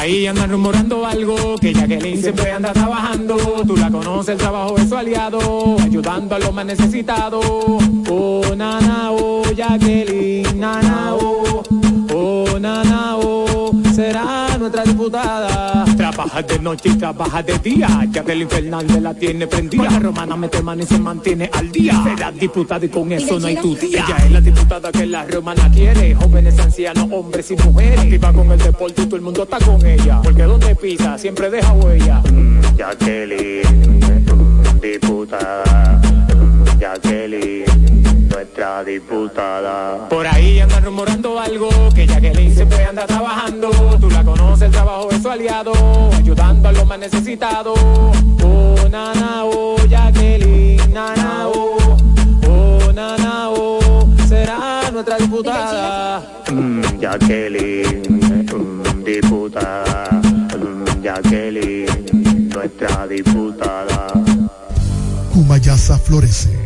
Ahí andan rumorando algo que Jacqueline siempre anda trabajando. Tú la conoces, el trabajo es su aliado, ayudando a los más necesitados. Oh, nana, oh, Jacqueline, nana, oh, oh, nana, oh, será nuestra diputada. Trabaja de noche y trabaja de día. Jacqueline Fernández la tiene prendida. La romana mete mano y se mantiene al día. Será diputada y con eso no hay tu día. Ella es la diputada que la romana quiere. Jóvenes, ancianos, hombres y mujeres. Activa con el deporte y todo el mundo está con ella. Porque donde pisa siempre deja huella. Mm, Jacqueline diputada, Jacqueline, nuestra diputada. Por ahí andan rumorando algo, que Jacqueline siempre anda trabajando. Tú la conoces, el trabajo es su aliado, ayudando a los más necesitados. Oh, nana, oh, Jacqueline, nana, oh, oh, nana, oh, será nuestra diputada. Mm, Jacqueline, mm, diputada, mm, Jacqueline, nuestra diputada. Mayasa florece.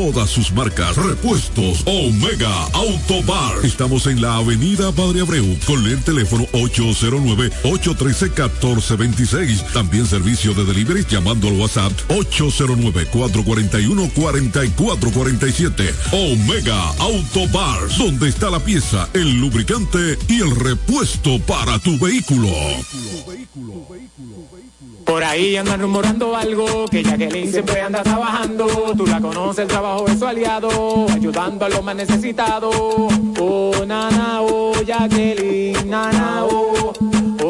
todas sus marcas. Repuestos Omega Auto Bar. Estamos en la avenida Padre Abreu con el teléfono 809-813-1426. También servicio de delivery llamando al WhatsApp 809-441-4447. Omega Auto Bar, donde está la pieza, el lubricante y el repuesto para tu vehículo. Por ahí andan rumorando algo, que Jacqueline siempre anda trabajando. Tú la conoces, el trabajo es su aliado, ayudando a los más necesitados. Oh, nana, oh, Jacqueline, nana, oh,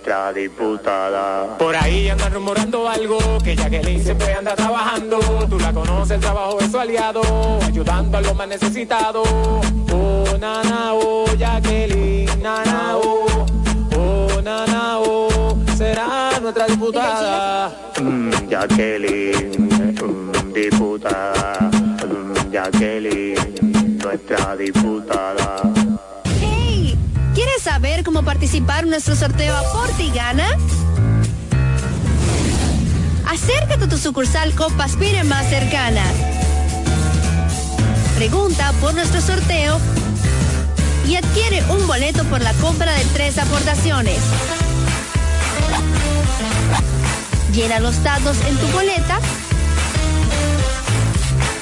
nuestra diputada. Por ahí andan rumorando algo, que Jacqueline siempre anda trabajando. Tú la conoces, el trabajo es su aliado, ayudando a los más necesitados. Oh, nana, oh, Jacqueline, nana, oh, oh, nana, oh, será nuestra diputada. Mm, Jacqueline, mm, diputada. Mm, Jacqueline, nuestra diputada. ¿Quieres saber cómo participar en nuestro sorteo Aporte y Gana? Acércate a tu sucursal Copa Aspire más cercana. Pregunta por nuestro sorteo y adquiere un boleto por la compra de tres aportaciones. Llena los datos en tu boleta.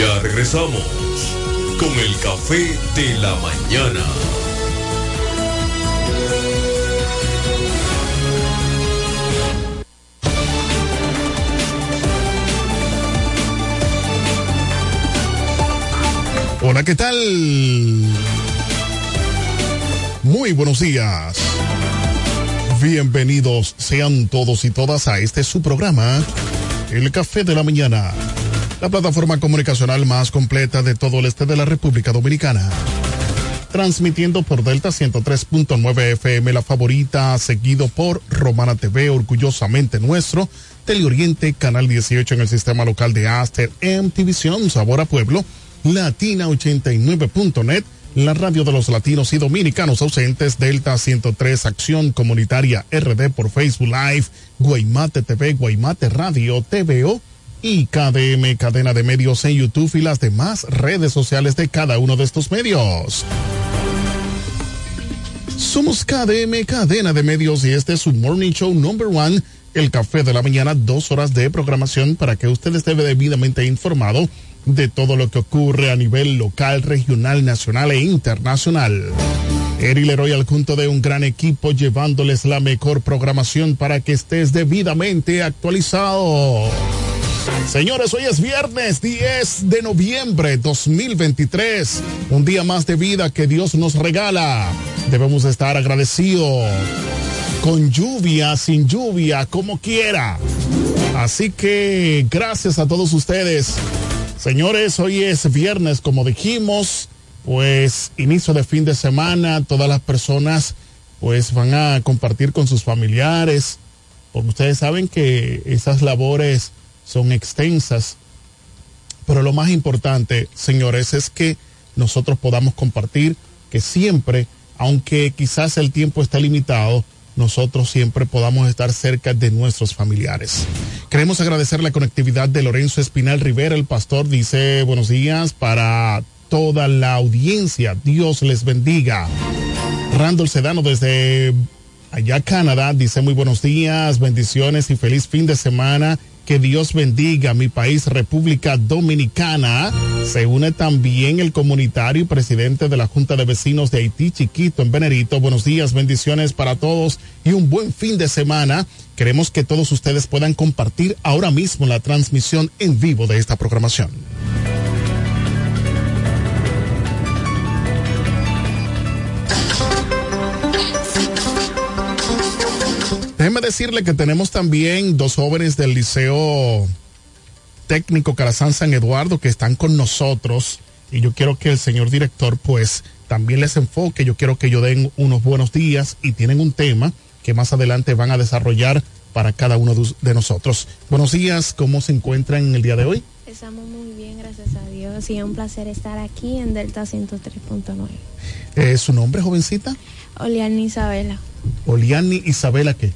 Ya regresamos con el café de la mañana. Hola, ¿qué tal? Muy buenos días. Bienvenidos sean todos y todas a este su programa, El Café de la Mañana, la plataforma comunicacional más completa de todo el este de la República Dominicana. Transmitiendo por Delta 103.9 FM, la favorita, seguido por Romana TV, orgullosamente nuestro, Teleoriente, Canal 18 en el sistema local de Aster, MTVision, Sabor a Pueblo, Latina89.net, la radio de los latinos y dominicanos ausentes, Delta 103, Acción Comunitaria RD por Facebook Live, Guaymate TV, Guaymate Radio, TVO y KDM, cadena de medios en YouTube y las demás redes sociales de cada uno de estos medios. Somos KDM, cadena de medios, y este es su Morning Show Number One, el café de la mañana, dos horas de programación para que usted esté debidamente informado de todo lo que ocurre a nivel local, regional, nacional e internacional. Eri Leroy al junto de un gran equipo llevándoles la mejor programación para que estés debidamente actualizado. Señores, hoy es viernes 10 de noviembre 2023, un día más de vida que Dios nos regala. Debemos estar agradecidos con lluvia, sin lluvia, como quiera. Así que gracias a todos ustedes. Señores, hoy es viernes, como dijimos, pues inicio de fin de semana, todas las personas pues van a compartir con sus familiares, porque ustedes saben que esas labores son extensas, pero lo más importante, señores, es que nosotros podamos compartir, que siempre aunque quizás el tiempo esté limitado, nosotros siempre podamos estar cerca de nuestros familiares. Queremos agradecer la conectividad de Lorenzo Espinal Rivera, el pastor, dice buenos días para toda la audiencia. Dios les bendiga. Randall Sedano desde allá Canadá dice muy buenos días, bendiciones y feliz fin de semana. Que Dios bendiga mi país, República Dominicana. Se une también el comunitario y presidente de la Junta de Vecinos de Haití, Chiquito, en Venerito. Buenos días, bendiciones para todos y un buen fin de semana. Queremos que todos ustedes puedan compartir ahora mismo la transmisión en vivo de esta programación. Déjeme decirle que tenemos también dos jóvenes del Liceo Técnico Carazán San Eduardo que están con nosotros y yo quiero que el señor director pues también les enfoque, yo quiero que ellos den unos buenos días y tienen un tema que más adelante van a desarrollar para cada uno de- nosotros. Buenos días, ¿cómo se encuentran en el día de hoy? Estamos muy bien, gracias a Dios, y es un placer estar aquí en Delta 103.9. Eh, ¿Su nombre, jovencita? Oliana Isabela, Oliani Isabela, ¿qué?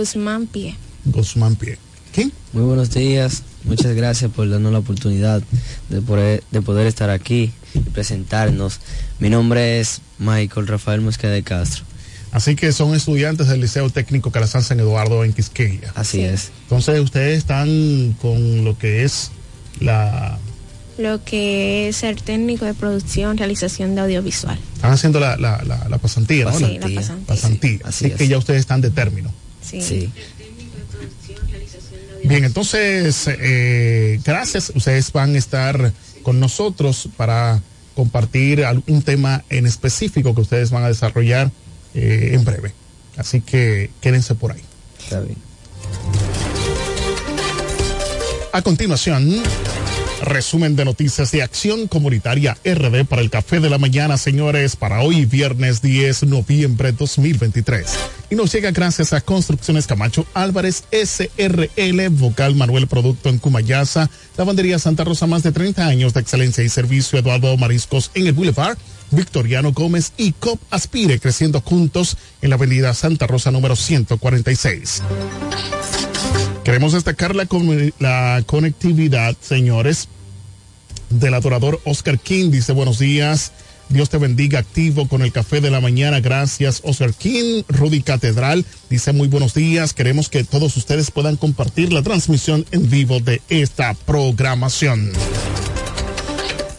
Guzmán Pie. Guzmán Pie. ¿Quién? Muy buenos días, muchas gracias por darnos la oportunidad de poder, de poder estar aquí y presentarnos. Mi nombre es Michael Rafael Mosqueda de Castro. Así que son estudiantes del Liceo Técnico Calazán San Eduardo en Quisqueya. Así es. Entonces ustedes están con lo que es la... Lo que es ser técnico de producción, realización de audiovisual. Están haciendo la, la, la, la pasantía, ¿no? Sí, la La pasantía. pasantía. Así, Así que ya ustedes están de término. Sí. Sí. Bien, entonces, eh, gracias. Ustedes van a estar con nosotros para compartir algún tema en específico que ustedes van a desarrollar eh, en breve. Así que quédense por ahí. Está bien. A continuación, resumen de noticias de Acción Comunitaria RD para el Café de la Mañana, señores, para hoy viernes 10 de noviembre 2023. Y nos llega gracias a Construcciones Camacho Álvarez SRL, Vocal Manuel Producto en Cumayasa, Lavandería Santa Rosa, más de 30 años de excelencia y servicio, Eduardo Mariscos en el Boulevard, Victoriano Gómez y COP Aspire, creciendo juntos en la avenida Santa Rosa número 146. Queremos destacar la, conectividad, señores, del adorador Oscar King. Dice buenos días. Dios te bendiga activo con el café de la mañana. Gracias, Oscar King. Rudy Catedral dice muy buenos días. Queremos que todos ustedes puedan compartir la transmisión en vivo de esta programación.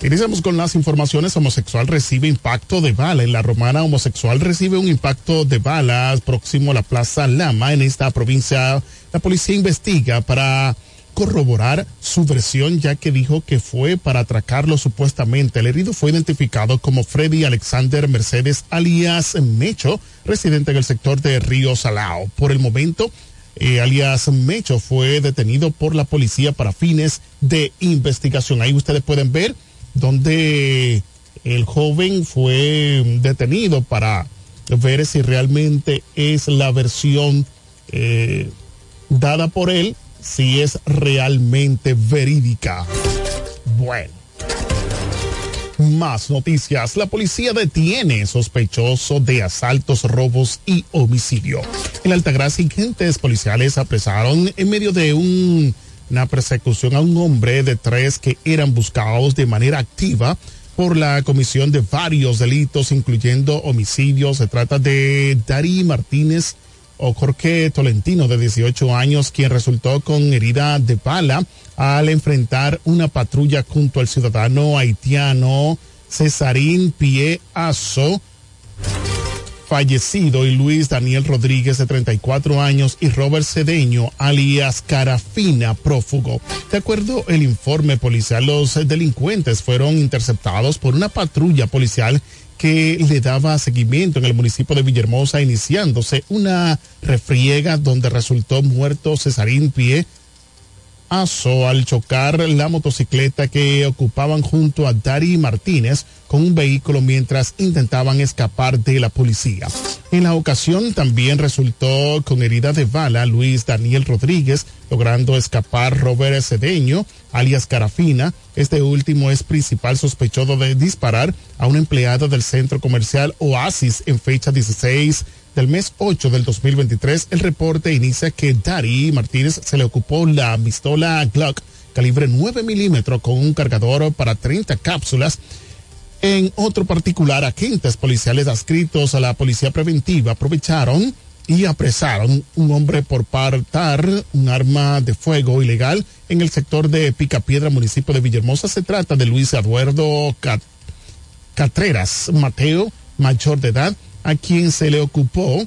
Iniciamos con las informaciones. Homosexual recibe impacto de bala. En la romana, homosexual recibe un impacto de balas próximo a la Plaza Lama. En esta provincia, la policía investiga para corroborar su versión, ya que dijo que fue para atracarlo supuestamente. El herido fue identificado como Freddy Alexander Mercedes, alias Mecho, residente en el sector de Río Salao. Por el momento, eh, alias Mecho fue detenido por la policía para fines de investigación. Ahí ustedes pueden ver donde el joven fue detenido para ver si realmente es la versión eh, dada por él, si es realmente verídica. Bueno. Más noticias. La policía detiene sospechoso de asaltos, robos y homicidio. En Altagracia, agentes policiales apresaron en medio de un- una persecución a un hombre de tres que eran buscados de manera activa por la comisión de varios delitos, incluyendo homicidios. Se trata de Dari Martínez o Jorge Tolentino, de 18 años, quien resultó con herida de bala al enfrentar una patrulla junto al ciudadano haitiano Cesarín Pie Aso, fallecido, y Luis Daniel Rodríguez, de 34 años, y Robert Cedeño, alias Carafina, prófugo. De acuerdo el informe policial, los delincuentes fueron interceptados por una patrulla policial que le daba seguimiento en el municipio de Villahermosa, iniciándose una refriega donde resultó muerto Cesarín Pie Aso al chocar la motocicleta que ocupaban junto a Dari Martínez con un vehículo mientras intentaban escapar de la policía. En la ocasión también resultó con herida de bala Luis Daniel Rodríguez, logrando escapar Robert Cedeño, alias Carafina. Este último es principal sospechoso de disparar a una empleada del centro comercial Oasis en fecha 16 del mes 8 del 2023, el reporte inicia que Dari Martínez se le ocupó la pistola Glock calibre 9 milímetros con un cargador para 30 cápsulas. En otro particular, agentes policiales adscritos a la policía preventiva aprovecharon y apresaron un hombre por partar un arma de fuego ilegal en el sector de Picapiedra, municipio de Villahermosa. Se trata de Luis Eduardo Cat Catreras Mateo, mayor de edad, a quien se le ocupó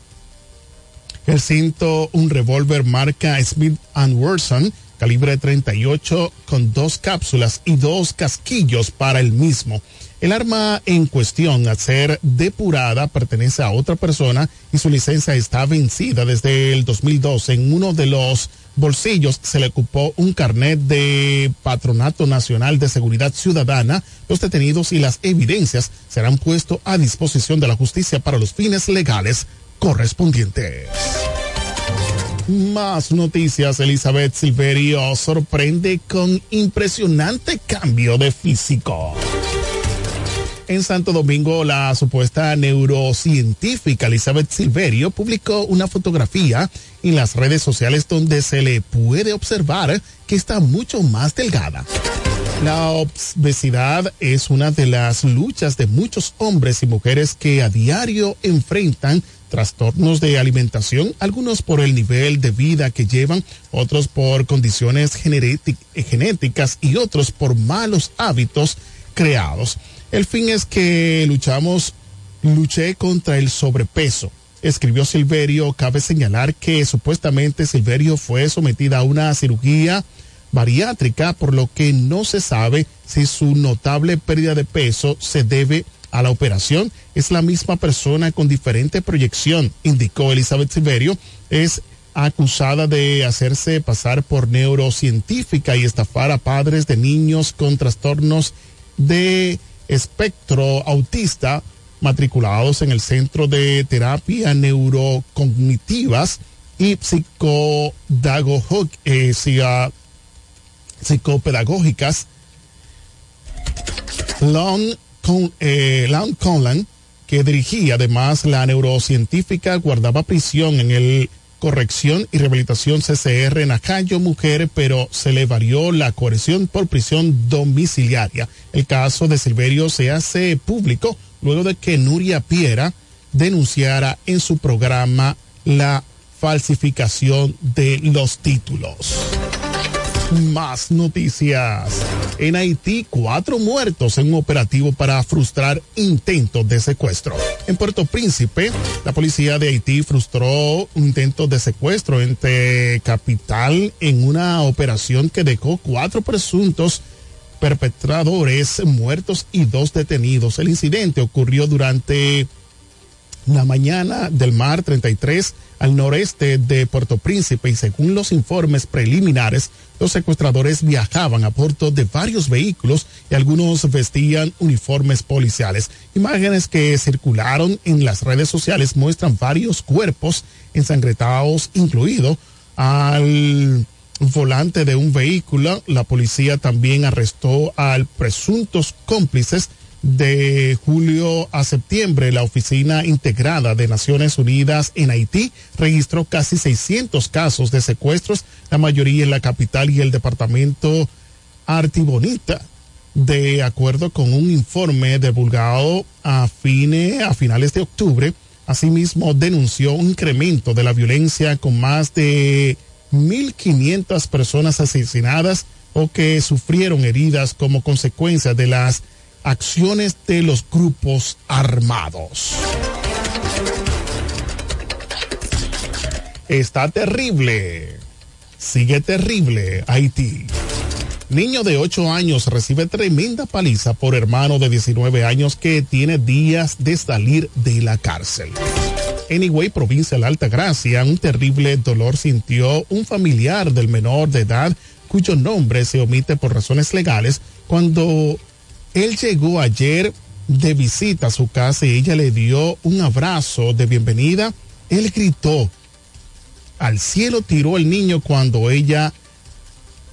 el cinto, un revólver marca Smith Wesson, calibre 38 con dos cápsulas y dos casquillos para el mismo. El arma en cuestión, al ser depurada, pertenece a otra persona y su licencia está vencida desde el 2012. En uno de los bolsillos se le ocupó un carnet de Patronato Nacional de Seguridad Ciudadana. Los detenidos y las evidencias serán puestos a disposición de la justicia para los fines legales correspondientes. Más noticias. Elizabeth Silverio sorprende con impresionante cambio de físico. En Santo Domingo, la supuesta neurocientífica Elizabeth Silverio publicó una fotografía en las redes sociales donde se le puede observar que está mucho más delgada. La obesidad es una de las luchas de muchos hombres y mujeres que a diario enfrentan trastornos de alimentación, algunos por el nivel de vida que llevan, otros por condiciones genéticas y otros por malos hábitos creados. El fin es que luchamos, luché contra el sobrepeso. Escribió Silverio, cabe señalar que supuestamente Silverio fue sometida a una cirugía bariátrica, por lo que no se sabe si su notable pérdida de peso se debe a la operación. Es la misma persona con diferente proyección, indicó Elizabeth Silverio. Es acusada de hacerse pasar por neurocientífica y estafar a padres de niños con trastornos de espectro autista matriculados en el Centro de Terapia Neurocognitivas y eh, psicopedagógicas. Long, con, eh, Long Conlan, que dirigía además la neurocientífica, guardaba prisión en el corrección y rehabilitación CCR en Acayo Mujer, pero se le varió la coerción por prisión domiciliaria. El caso de Silverio se hace público luego de que Nuria Piera denunciara en su programa la falsificación de los títulos. Más noticias. En Haití, cuatro muertos en un operativo para frustrar intentos de secuestro. En Puerto Príncipe, la policía de Haití frustró un intento de secuestro entre capital en una operación que dejó cuatro presuntos perpetradores muertos y dos detenidos. El incidente ocurrió durante la mañana del mar 33 al noreste de Puerto Príncipe y según los informes preliminares, los secuestradores viajaban a bordo de varios vehículos y algunos vestían uniformes policiales. Imágenes que circularon en las redes sociales muestran varios cuerpos ensangrentados, incluido al volante de un vehículo. La policía también arrestó al presuntos cómplices de julio a septiembre, la Oficina Integrada de Naciones Unidas en Haití registró casi 600 casos de secuestros, la mayoría en la capital y el departamento Artibonita. De acuerdo con un informe divulgado a, a finales de octubre, asimismo denunció un incremento de la violencia con más de 1.500 personas asesinadas o que sufrieron heridas como consecuencia de las acciones de los grupos armados. Está terrible. Sigue terrible Haití. Niño de 8 años recibe tremenda paliza por hermano de 19 años que tiene días de salir de la cárcel. Anyway, provincia de la Alta Gracia, un terrible dolor sintió un familiar del menor de edad cuyo nombre se omite por razones legales, cuando él llegó ayer de visita a su casa y ella le dio un abrazo de bienvenida, él gritó, al cielo tiró el niño cuando ella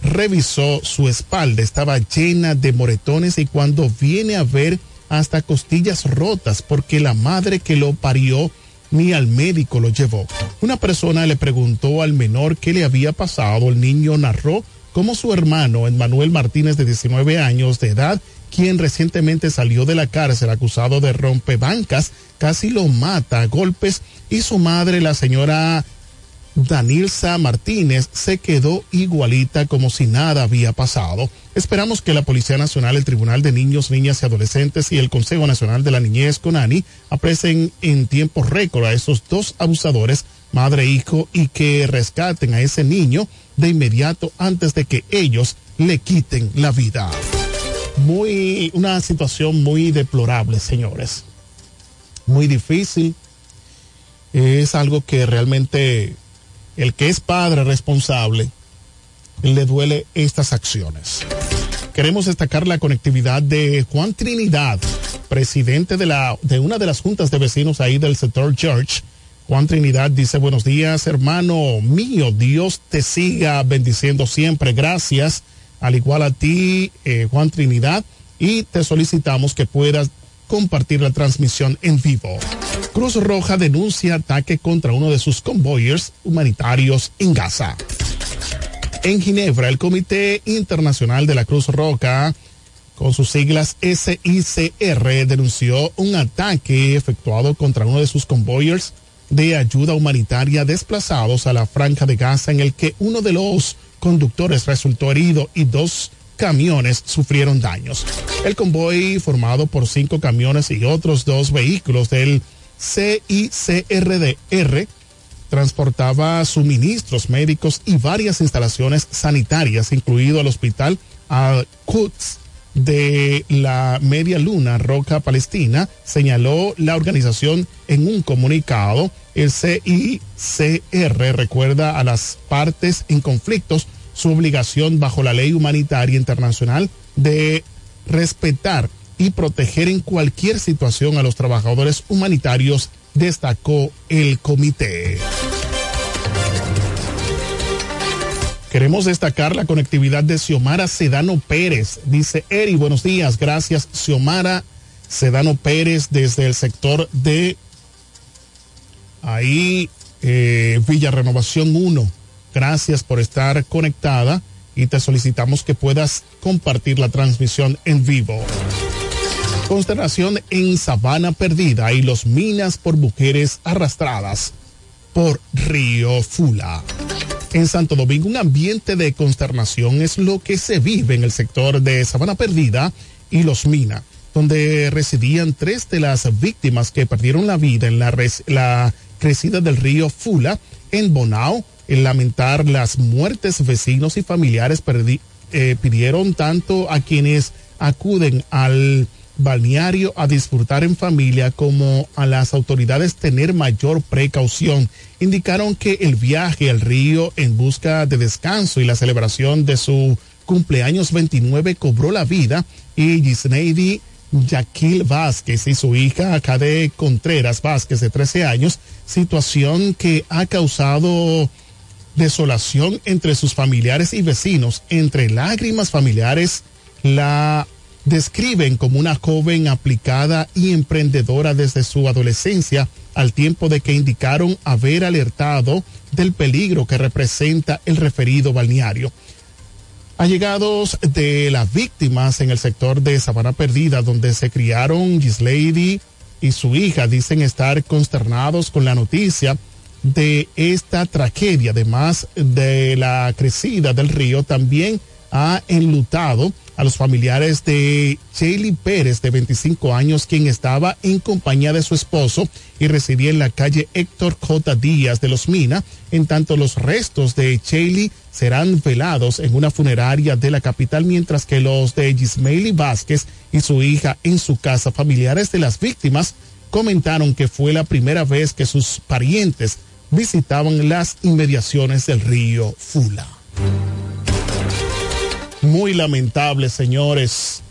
revisó su espalda, estaba llena de moretones y cuando viene a ver hasta costillas rotas porque la madre que lo parió ni al médico lo llevó. Una persona le preguntó al menor qué le había pasado. El niño narró cómo su hermano, Manuel Martínez, de 19 años de edad, quien recientemente salió de la cárcel acusado de rompebancas, casi lo mata a golpes y su madre, la señora Danilza Martínez se quedó igualita como si nada había pasado. Esperamos que la Policía Nacional, el Tribunal de Niños, Niñas y Adolescentes y el Consejo Nacional de la Niñez, CONANI, apresen en tiempo récord a esos dos abusadores, madre e hijo, y que rescaten a ese niño de inmediato antes de que ellos le quiten la vida. Muy, una situación muy deplorable, señores. Muy difícil. Es algo que realmente el que es padre responsable le duele estas acciones. Queremos destacar la conectividad de Juan Trinidad, presidente de, la, de una de las juntas de vecinos ahí del sector Church. Juan Trinidad dice, buenos días, hermano mío, Dios te siga bendiciendo siempre, gracias, al igual a ti, eh, Juan Trinidad, y te solicitamos que puedas compartir la transmisión en vivo. Cruz Roja denuncia ataque contra uno de sus convoyers humanitarios en Gaza. En Ginebra, el Comité Internacional de la Cruz Roja, con sus siglas SICR, denunció un ataque efectuado contra uno de sus convoyers de ayuda humanitaria desplazados a la franja de Gaza en el que uno de los conductores resultó herido y dos camiones sufrieron daños. El convoy, formado por cinco camiones y otros dos vehículos del CICRDR, transportaba suministros médicos y varias instalaciones sanitarias, incluido el hospital Al-Quds de la Media Luna Roca Palestina, señaló la organización en un comunicado. El CICR recuerda a las partes en conflictos su obligación bajo la ley humanitaria internacional de respetar y proteger en cualquier situación a los trabajadores humanitarios, destacó el comité. Queremos destacar la conectividad de Xiomara Sedano Pérez. Dice Eri, buenos días. Gracias, Xiomara Sedano Pérez, desde el sector de ahí, eh, Villa Renovación 1. Gracias por estar conectada y te solicitamos que puedas compartir la transmisión en vivo. Consternación en Sabana Perdida y los minas por mujeres arrastradas por Río Fula. En Santo Domingo, un ambiente de consternación es lo que se vive en el sector de Sabana Perdida y Los Minas, donde residían tres de las víctimas que perdieron la vida en la, res, la crecida del río Fula en Bonao. En lamentar las muertes, vecinos y familiares eh, pidieron tanto a quienes acuden al balneario a disfrutar en familia como a las autoridades tener mayor precaución. Indicaron que el viaje al río en busca de descanso y la celebración de su cumpleaños 29 cobró la vida y Gisneidi Yaquil Vázquez y su hija Cade Contreras Vázquez de 13 años, situación que ha causado desolación entre sus familiares y vecinos, entre lágrimas familiares, la describen como una joven aplicada y emprendedora desde su adolescencia, al tiempo de que indicaron haber alertado del peligro que representa el referido balneario. Allegados de las víctimas en el sector de Sabana Perdida, donde se criaron Gislady y su hija, dicen estar consternados con la noticia de esta tragedia, además de la crecida del río, también ha enlutado a los familiares de Shaley Pérez, de 25 años, quien estaba en compañía de su esposo y residía en la calle Héctor J. Díaz de Los Mina. En tanto, los restos de Shaley serán velados en una funeraria de la capital, mientras que los de Gismaili Vázquez y su hija en su casa. Familiares de las víctimas comentaron que fue la primera vez que sus parientes visitaban las inmediaciones del río Fula. Muy lamentable, señores.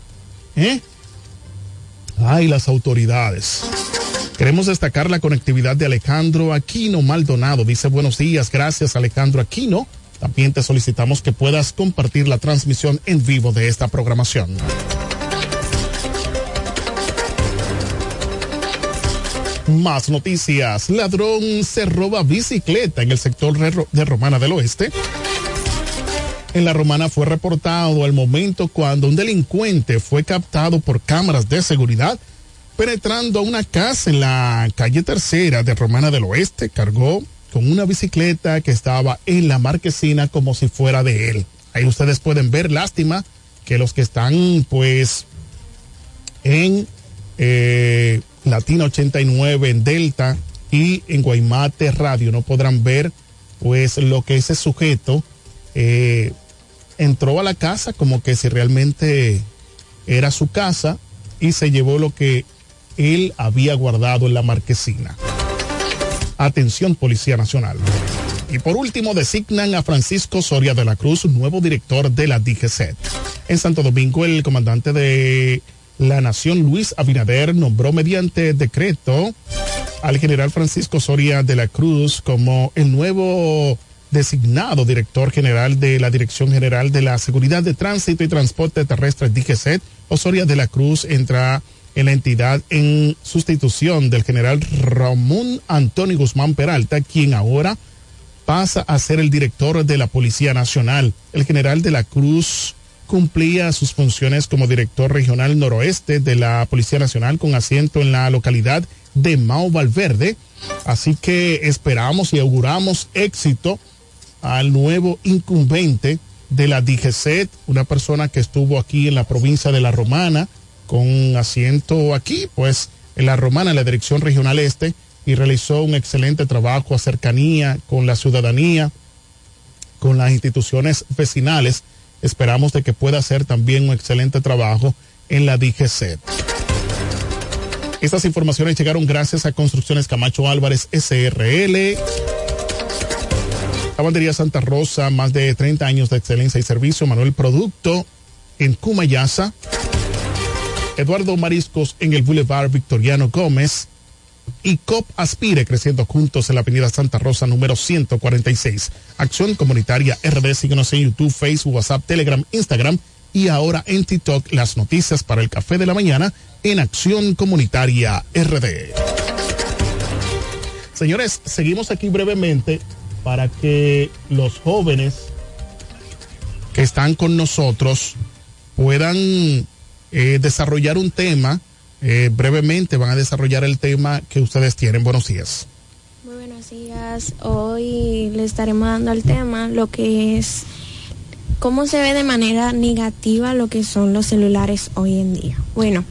¿Eh? Ay, las autoridades. Queremos destacar la conectividad de Alejandro Aquino Maldonado. Dice buenos días, gracias Alejandro Aquino. También te solicitamos que puedas compartir la transmisión en vivo de esta programación. Más noticias. Ladrón se roba bicicleta en el sector de Romana del Oeste. En la Romana fue reportado al momento cuando un delincuente fue captado por cámaras de seguridad penetrando a una casa en la calle tercera de Romana del Oeste. Cargó con una bicicleta que estaba en la marquesina como si fuera de él. Ahí ustedes pueden ver, lástima, que los que están pues en eh, Latina 89 en Delta y en Guaymate Radio no podrán ver pues lo que ese sujeto eh, entró a la casa como que si realmente era su casa y se llevó lo que él había guardado en la marquesina. Atención Policía Nacional. Y por último, designan a Francisco Soria de la Cruz, nuevo director de la DGCET. En Santo Domingo, el comandante de la Nación, Luis Abinader, nombró mediante decreto al general Francisco Soria de la Cruz como el nuevo designado director general de la Dirección General de la Seguridad de Tránsito y Transporte Terrestre DGCET. Osoria de la Cruz entra en la entidad en sustitución del general Ramón Antonio Guzmán Peralta, quien ahora pasa a ser el director de la Policía Nacional. El general de la Cruz cumplía sus funciones como director regional noroeste de la Policía Nacional con asiento en la localidad de Mao Valverde. Así que esperamos y auguramos éxito al nuevo incumbente de la DGCET, una persona que estuvo aquí en la provincia de La Romana, con asiento aquí, pues en La Romana, en la Dirección Regional Este, y realizó un excelente trabajo a cercanía con la ciudadanía, con las instituciones vecinales. Esperamos de que pueda hacer también un excelente trabajo en la DGCET. Estas informaciones llegaron gracias a Construcciones Camacho Álvarez SRL. Lavandería Santa Rosa, más de 30 años de excelencia y servicio. Manuel Producto en Cumayasa. Eduardo Mariscos en el Boulevard Victoriano Gómez. Y COP Aspire creciendo juntos en la Avenida Santa Rosa número 146. Acción Comunitaria RD, síguenos en YouTube, Facebook, WhatsApp, Telegram, Instagram y ahora en TikTok las noticias para el café de la mañana en Acción Comunitaria RD. Señores, seguimos aquí brevemente para que los jóvenes que están con nosotros puedan eh, desarrollar un tema. Eh, brevemente van a desarrollar el tema que ustedes tienen. Buenos días. Muy buenos días. Hoy le estaremos dando al tema lo que es cómo se ve de manera negativa lo que son los celulares hoy en día. Bueno,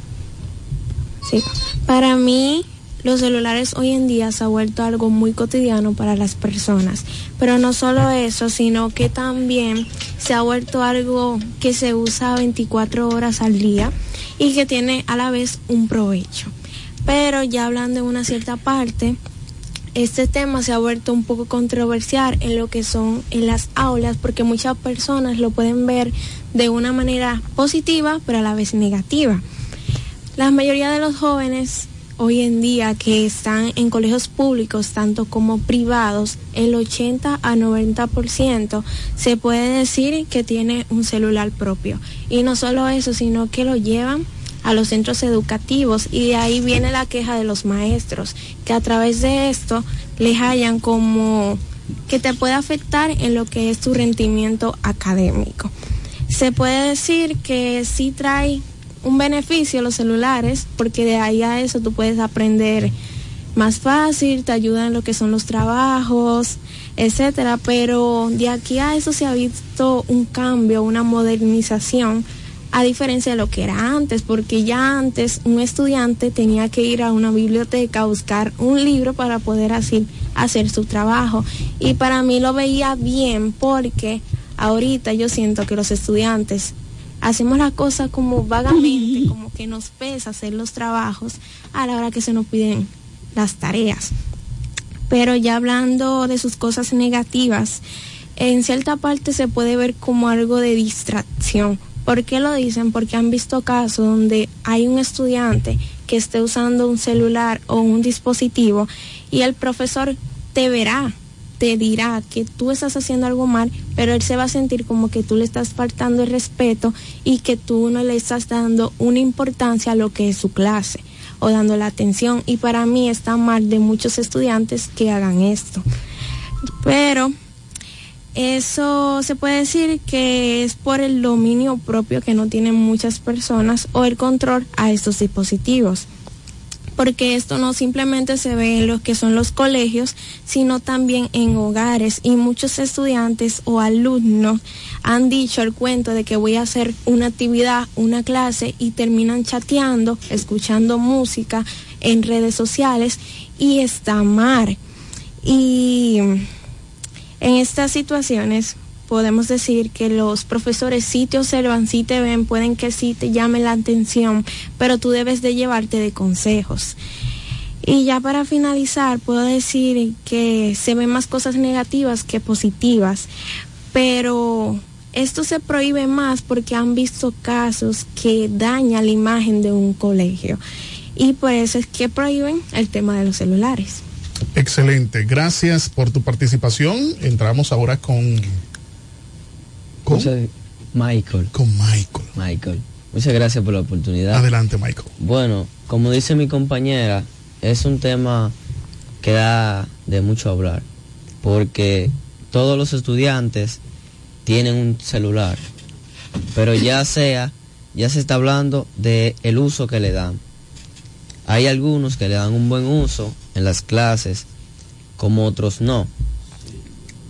sí, para mí los celulares hoy en día se ha vuelto algo muy cotidiano para las personas. Pero no solo eso, sino que también se ha vuelto algo que se usa 24 horas al día y que tiene a la vez un provecho. Pero ya hablando en una cierta parte, este tema se ha vuelto un poco controversial en lo que son en las aulas porque muchas personas lo pueden ver de una manera positiva pero a la vez negativa. La mayoría de los jóvenes hoy en día que están en colegios públicos, tanto como privados, el 80 a 90% se puede decir que tiene un celular propio. Y no solo eso, sino que lo llevan a los centros educativos y de ahí viene la queja de los maestros, que a través de esto les hallan como que te puede afectar en lo que es tu rendimiento académico. Se puede decir que sí trae un beneficio los celulares, porque de ahí a eso tú puedes aprender más fácil, te ayudan en lo que son los trabajos, etcétera, pero de aquí a eso se ha visto un cambio, una modernización, a diferencia de lo que era antes, porque ya antes un estudiante tenía que ir a una biblioteca a buscar un libro para poder así hacer su trabajo. Y para mí lo veía bien porque ahorita yo siento que los estudiantes hacemos la cosa como vagamente, como que nos pesa hacer los trabajos a la hora que se nos piden las tareas. Pero ya hablando de sus cosas negativas, en cierta parte se puede ver como algo de distracción. ¿Por qué lo dicen? Porque han visto casos donde hay un estudiante que esté usando un celular o un dispositivo y el profesor te verá, te dirá que tú estás haciendo algo mal, pero él se va a sentir como que tú le estás faltando el respeto y que tú no le estás dando una importancia a lo que es su clase o dando la atención. Y para mí está mal de muchos estudiantes que hagan esto. Pero eso se puede decir que es por el dominio propio que no tienen muchas personas o el control a estos dispositivos. Porque esto no simplemente se ve en lo que son los colegios, sino también en hogares. Y muchos estudiantes o alumnos han dicho el cuento de que voy a hacer una actividad, una clase, y terminan chateando, escuchando música en redes sociales y está mal. Y en estas situaciones podemos decir que los profesores sí te observan, sí te ven, pueden que sí te llamen la atención, pero tú debes de llevarte de consejos. Y ya para finalizar, puedo decir que se ven más cosas negativas que positivas, pero esto se prohíbe más porque han visto casos que dañan la imagen de un colegio. Y por eso es que prohíben el tema de los celulares. Excelente, gracias por tu participación. Entramos ahora con... ¿Con? Michael. Con Michael. Michael. Muchas gracias por la oportunidad. Adelante, Michael. Bueno, como dice mi compañera, es un tema que da de mucho hablar, porque todos los estudiantes tienen un celular, pero ya sea, ya se está hablando de el uso que le dan. Hay algunos que le dan un buen uso en las clases, como otros no.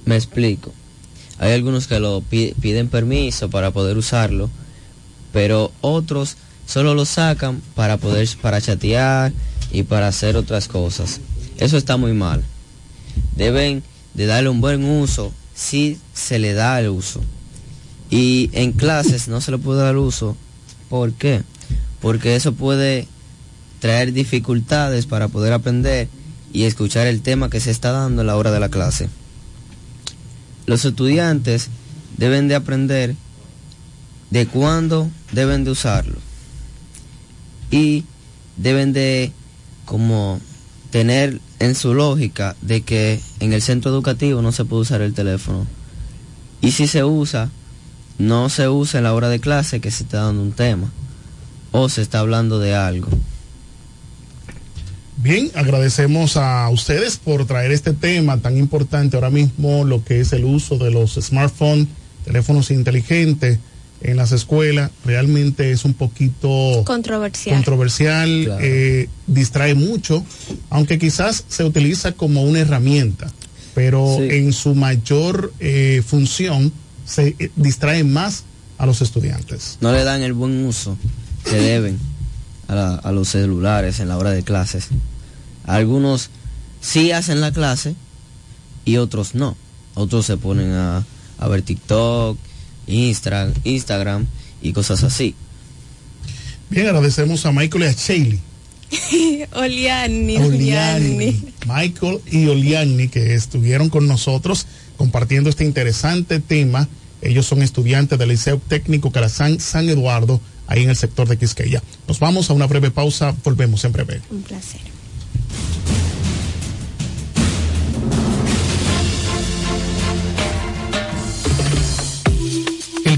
Me explico. Hay algunos que lo piden permiso para poder usarlo, pero otros solo lo sacan para poder para chatear y para hacer otras cosas. Eso está muy mal. Deben de darle un buen uso si se le da el uso. Y en clases no se le puede dar uso. ¿Por qué? Porque eso puede traer dificultades para poder aprender y escuchar el tema que se está dando a la hora de la clase. Los estudiantes deben de aprender de cuándo deben de usarlo y deben de como tener en su lógica de que en el centro educativo no se puede usar el teléfono y si se usa no se usa en la hora de clase que se está dando un tema o se está hablando de algo. Bien, agradecemos a ustedes por traer este tema tan importante ahora mismo, lo que es el uso de los smartphones, teléfonos inteligentes en las escuelas. Realmente es un poquito controversial, controversial claro. eh, distrae mucho, aunque quizás se utiliza como una herramienta, pero sí. en su mayor eh, función se eh, distrae más a los estudiantes. No le dan el buen uso que deben a, la, a los celulares en la hora de clases. Algunos sí hacen la clase y otros no. Otros se ponen a, a ver TikTok, Insta, Instagram y cosas así. Bien, agradecemos a Michael y a Shaley. Oliani, Oliani. Michael y Oliani que estuvieron con nosotros compartiendo este interesante tema. Ellos son estudiantes del Liceo Técnico Carazán San Eduardo, ahí en el sector de Quisqueya. Nos vamos a una breve pausa, volvemos en breve. Un placer.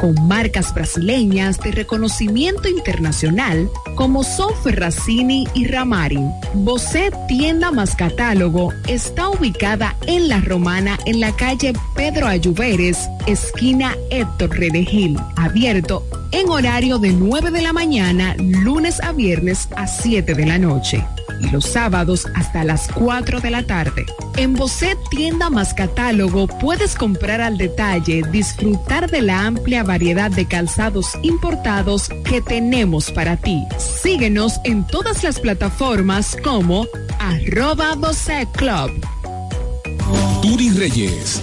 con marcas brasileñas de reconocimiento internacional como son Ferracini y Ramarin. Bocet Tienda más Catálogo está ubicada en La Romana en la calle Pedro Ayuberes, esquina Héctor Redegil, abierto en horario de 9 de la mañana, lunes a viernes a 7 de la noche y los sábados hasta las 4 de la tarde. En Bocet Tienda más Catálogo puedes comprar al detalle, disfrutar de la amplia variedad de calzados importados que tenemos para ti. Síguenos en todas las plataformas como arroba Bocet Club. Turi Reyes,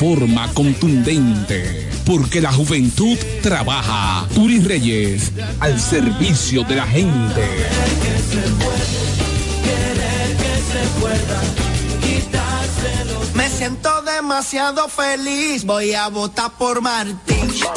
forma contundente. Porque la juventud trabaja. Turi Reyes, al servicio de la gente. Me siento demasiado feliz, voy a votar por Martín. Yo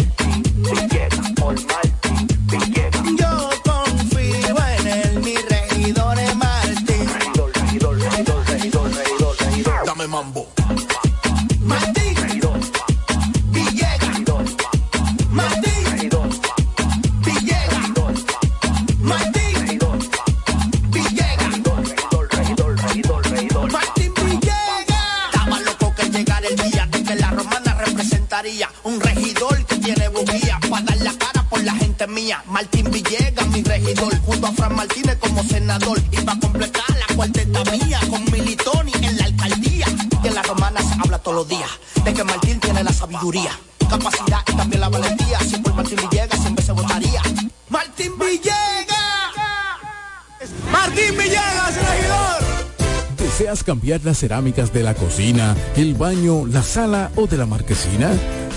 sabiduría, capacidad y también la valentía. Si por Martín Villegas siempre se votaría. Martín Villegas. Martín Villegas, regidor. ¿Deseas cambiar las cerámicas de la cocina, el baño, la sala o de la marquesina?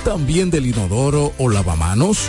¿También del inodoro o lavamanos?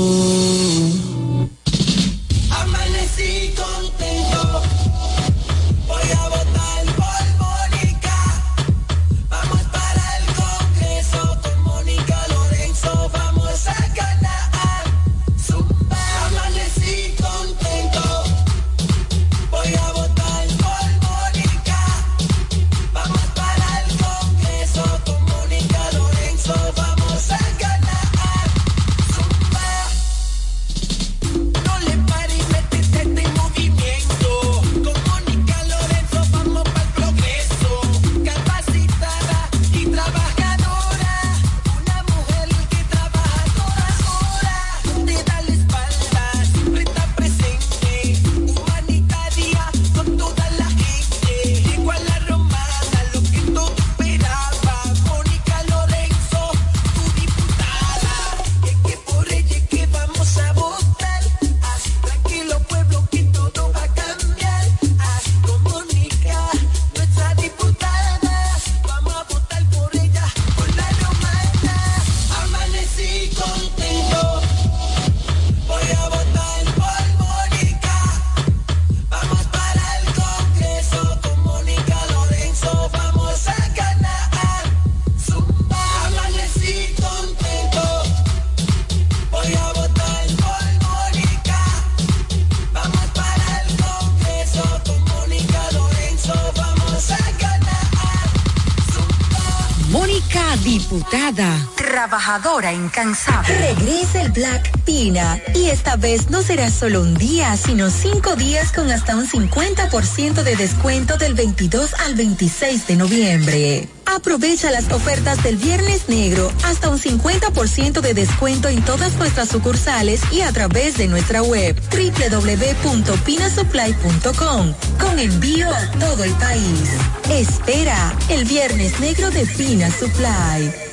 incansable. Regresa el Black Pina y esta vez no será solo un día, sino cinco días con hasta un 50% de descuento del 22 al 26 de noviembre. Aprovecha las ofertas del Viernes Negro, hasta un 50% de descuento en todas nuestras sucursales y a través de nuestra web www.pinasupply.com con envío a todo el país. Espera el Viernes Negro de Pina Supply.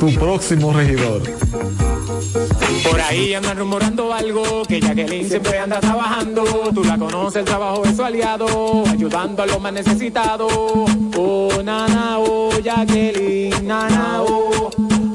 tu próximo regidor. Por ahí andan rumorando algo, que Jacqueline siempre anda trabajando. Tú la conoces, el trabajo de su aliado, ayudando a los más necesitados. Oh, nana, oh, Jacqueline, nana, oh,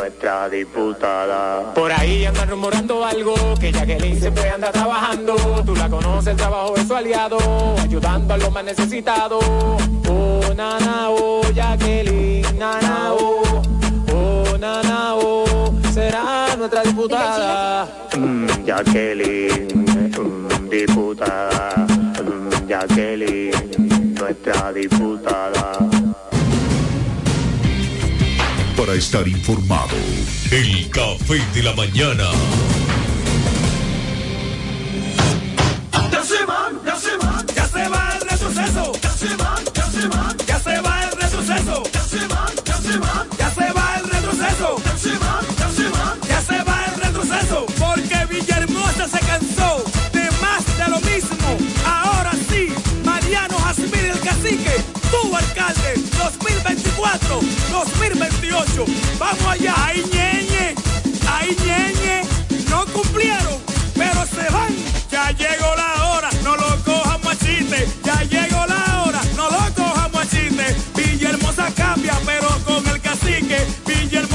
nuestra diputada. Por ahí andan rumorando algo, que Jacqueline siempre anda trabajando. Tú la conoces, el trabajo de su aliado, ayudando a los más necesitados. Oh, nana, oh, Jacqueline, nana, oh, oh, nana, oh, será nuestra diputada. Mm, Jacqueline, mm, diputada, mm, Jacqueline, nuestra diputada. Estar informado, el café de la mañana. Ya se van, ya se van, ya se va el retroceso. Ya se van, ya se van, ya se va el retroceso. Ya se van, ya se van, ya se va el retroceso. Ya se van, ya se van, ya se va el retroceso. Porque Villahermosa se cansó de más de lo mismo. Ahora sí, Mariano Jasmine el cacique, tu alcalde, 2024, 2028. Vamos allá, ay ñeñe, ay ñeñe, no cumplieron, pero se van. Ya llegó la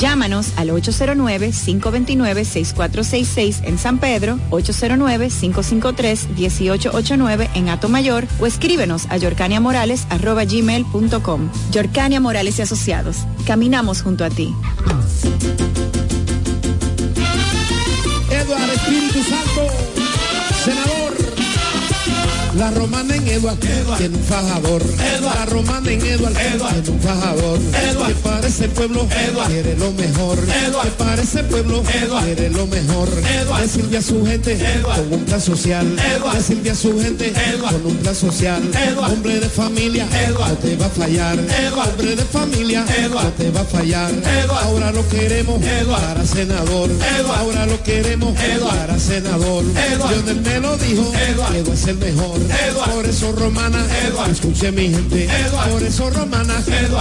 Llámanos al 809-529-6466 en San Pedro, 809-553-1889 en Atomayor o escríbenos a yorcaniamorales.gmail.com. Yorcania Morales y Asociados. Caminamos junto a ti. Eduardo Espíritu Santo, senador. La romana en Eduard, tiene un fajador. La romana en Eduard, tiene un fajador. Que para ese pueblo quiere lo mejor. Que para ese pueblo quiere lo mejor. Le sirve a su gente con un plan social. Le sirve a su gente con un plan social. Hombre de familia, no te va a fallar. Hombre de familia, no te va a fallar. Ahora lo queremos para senador. Ahora lo queremos para senador. Lionel me lo dijo, Eduard es el mejor. Por eso romana, escuche mi gente. Por eso romana,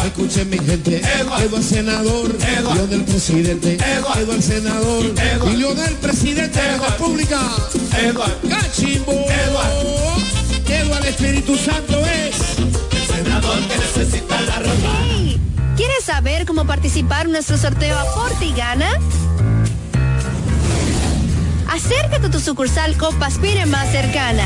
escuche mi gente. Eduard senador, Lionel presidente. Eduard senador, y Lionel presidente de la República. Eduard Cachimbo. Eduard Espíritu Santo es el senador que necesita la romana. ¿Quieres saber cómo participar en nuestro sorteo Aporte y Gana? Acércate a tu sucursal Copaspire más cercana.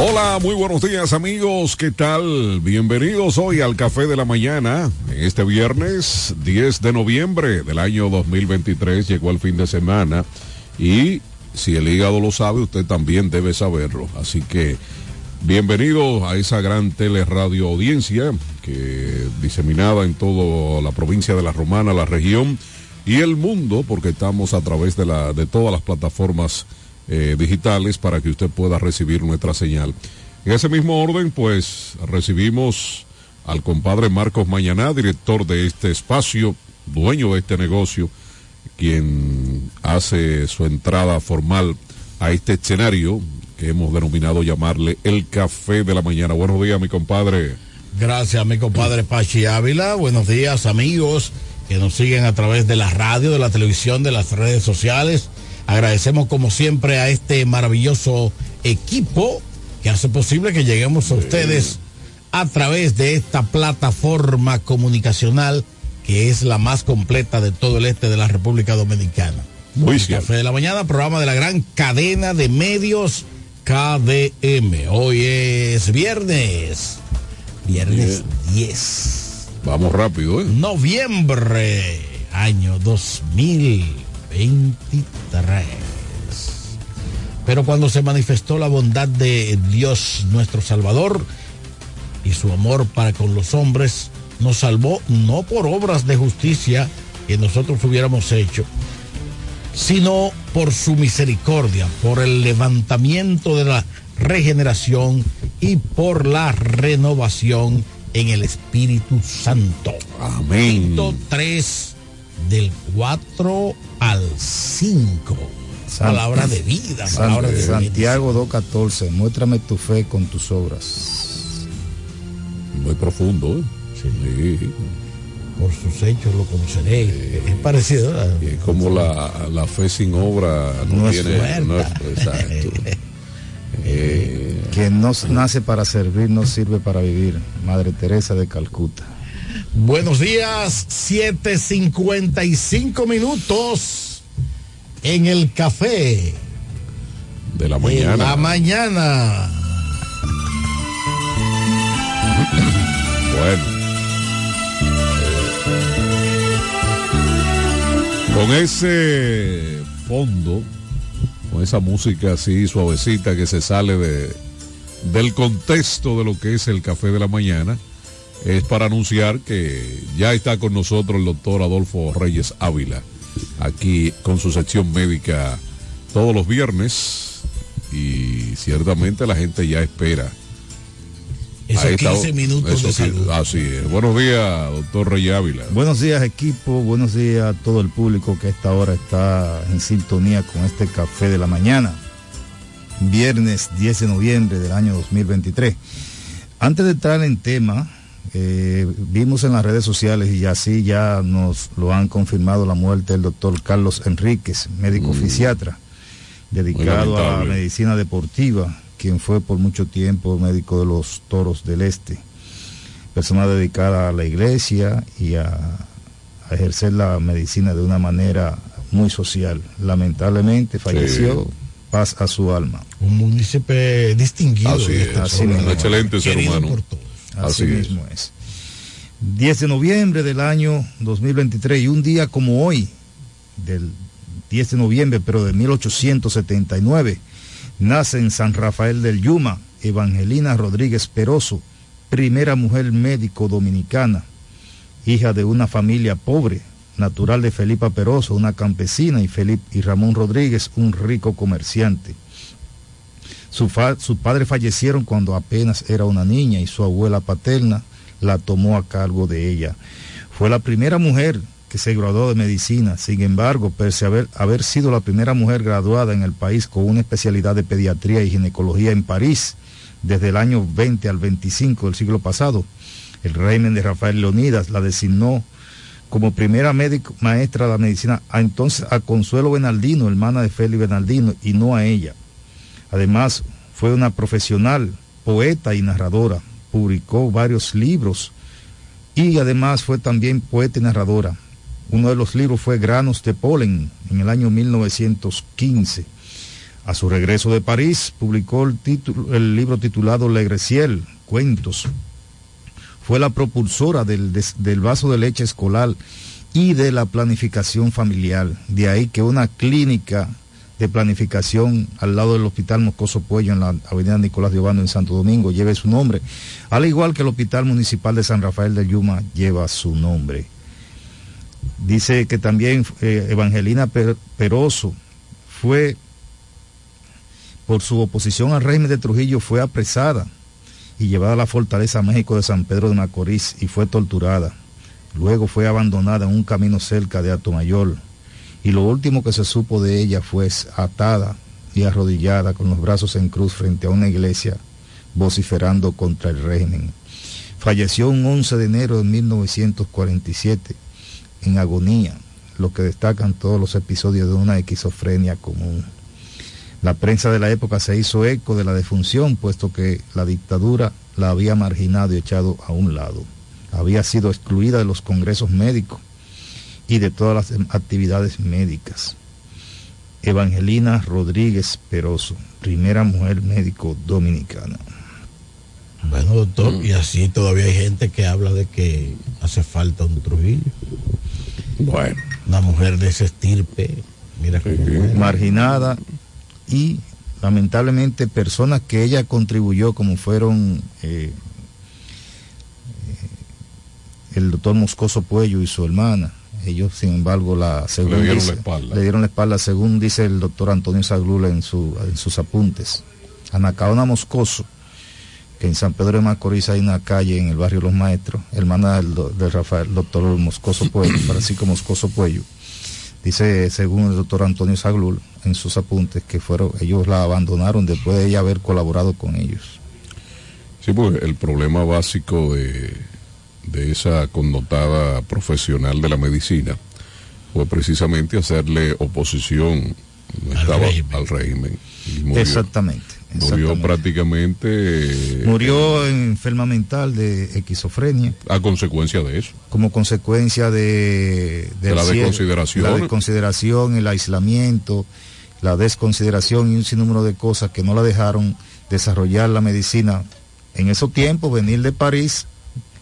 Hola, muy buenos días amigos, ¿qué tal? Bienvenidos hoy al Café de la Mañana. Este viernes 10 de noviembre del año 2023 llegó el fin de semana y si el hígado lo sabe, usted también debe saberlo. Así que bienvenido a esa gran teleradio audiencia que diseminada en toda la provincia de La Romana, la región y el mundo, porque estamos a través de todas las plataformas eh, digitales para que usted pueda recibir nuestra señal. En ese mismo orden, pues recibimos al compadre Marcos Mañaná, director de este espacio, dueño de este negocio, quien hace su entrada formal a este escenario que hemos denominado llamarle el café de la mañana. Buenos días, mi compadre. Gracias, mi compadre Pachi Ávila. Buenos días, amigos que nos siguen a través de la radio, de la televisión, de las redes sociales. Agradecemos como siempre a este maravilloso equipo que hace posible que lleguemos a ustedes a través de esta plataforma comunicacional que es la más completa de todo el este de la República Dominicana. Muy Café de la Mañana, programa de la gran cadena de medios KDM. Hoy es viernes, viernes 10. Vamos rápido, ¿eh? Noviembre, año 2023. Pero cuando se manifestó la bondad de Dios nuestro Salvador y su amor para con los hombres, nos salvó no por obras de justicia que nosotros hubiéramos hecho, sino por su misericordia, por el levantamiento de la regeneración y por la renovación en el Espíritu Santo. Amén. Tito 3 del 4 al 5. Palabra de vida, San- palabra de Santiago 2.14, muéstrame tu fe con tus obras. Muy profundo, ¿eh? Sí. Por sus hechos lo conoceré. Es parecido, ¿verdad? Y como la, la fe sin obra no, No es tiene. no es- muerta. exacto. Eh, Quien no nace para servir, no sirve para vivir. Madre Teresa de Calcuta. Buenos días, 7.55 minutos en el café. De la De mañana. la mañana. Bueno. Con ese fondo, con esa música así suavecita que se sale de, del contexto de lo que es el café de la mañana, es para anunciar que ya está con nosotros el doctor Adolfo Reyes Ávila, aquí con su sección médica todos los viernes y ciertamente la gente ya espera Esos a esta- 15 minutos eso de salud. Así es. Buenos días, doctor Reyes Ávila. Buenos días equipo, buenos días a todo el público que a esta hora está en sintonía con este café de la mañana. Viernes 10 de noviembre del año 2023. Antes de entrar en tema, eh, vimos en las redes sociales y así ya nos lo han confirmado la muerte del doctor Carlos Enríquez, médico fisiatra, dedicado a medicina deportiva, quien fue por mucho tiempo médico de los toros del este persona dedicada a la iglesia y a, a ejercer la medicina de una manera muy social. Lamentablemente falleció, paz a su alma. Un municipio distinguido. Así de es, esta un excelente ser Querido humano. por todos. Así, mismo es. 10 de noviembre del año 2023 y un día como hoy, del 10 de noviembre, pero de 1879, nace en San Rafael del Yuma Evangelina Rodríguez Peroso, primera mujer médico dominicana, hija de una familia pobre, natural de Felipa Peroso, una campesina, y, Felip, y Ramón Rodríguez, un rico comerciante. Su sus padres fallecieron cuando apenas era una niña y su abuela paterna la tomó a cargo de ella. Fue la primera mujer que se graduó de medicina, sin embargo, pese a haber, sido la primera mujer graduada en el país con una especialidad de pediatría y ginecología en París desde el año 20 al 25 del siglo pasado, el régimen de Rafael Leonidas la designó como primera médico, maestra de la medicina a entonces a Consuelo Benaldino, hermana de Félix Benaldino, y no a ella. Además, fue una profesional, poeta y narradora. Publicó varios libros y además fue también poeta y narradora. Uno de los libros fue Granos de Polen en el año 1915. A su regreso de París, publicó el, libro titulado Le Greciel, Cuentos. Fue la propulsora del vaso de leche escolar y de la planificación familiar. De ahí que una clínica de planificación al lado del Hospital Moscoso Puello en la avenida Nicolás de Obando en Santo Domingo lleve su nombre, al igual que el Hospital Municipal de San Rafael del Yuma lleva su nombre. Dice que también eh, Evangelina Per- Peroso fue, por su oposición al régimen de Trujillo, fue apresada y llevada a la fortaleza México de San Pedro de Macorís y fue torturada. Luego fue abandonada en un camino cerca de Atomayor y lo último que se supo de ella fue atada y arrodillada con los brazos en cruz frente a una iglesia vociferando contra el régimen. Falleció un 11 de enero de 1947 en agonía, lo que destacan todos los episodios de una esquizofrenia común. La prensa de la época se hizo eco de la defunción, puesto que la dictadura la había marginado y echado a un lado. Había sido excluida de los congresos médicos y de todas las em, actividades médicas. Evangelina Rodríguez Peroso, primera mujer médico dominicana. Bueno, doctor, y así todavía hay gente que habla de que hace falta un Trujillo. Bueno. Una mujer de ese estirpe, mira cómo fue. marginada y lamentablemente personas que ella contribuyó como fueron eh, eh, el doctor Moscoso Puello y su hermana. Ellos, sin embargo, la, según Le dieron dice- la espalda. le dieron la espalda, según dice el doctor Antonio Zaglula en, su, en sus apuntes. Anacaona Moscoso, que en San Pedro de Macorís hay una calle en el barrio Los Maestros, hermana del, del Rafael, doctor Moscoso Puello, Francisco Moscoso Puello. Dice, según el doctor Antonio Zaglul, en sus apuntes, que fueron, ellos la abandonaron después de ella haber colaborado con ellos. Sí, porque el problema básico de, de esa connotada profesional de la medicina fue precisamente hacerle oposición no Al estaba régimen. al régimen. Murió- Exactamente. Murió prácticamente eh, Murió enferma mental de esquizofrenia a consecuencia de eso. como consecuencia de, la desconsideración. la desconsideración, el aislamiento, la desconsideración y un sinnúmero de cosas que no la dejaron desarrollar la medicina. En esos tiempos, venir de París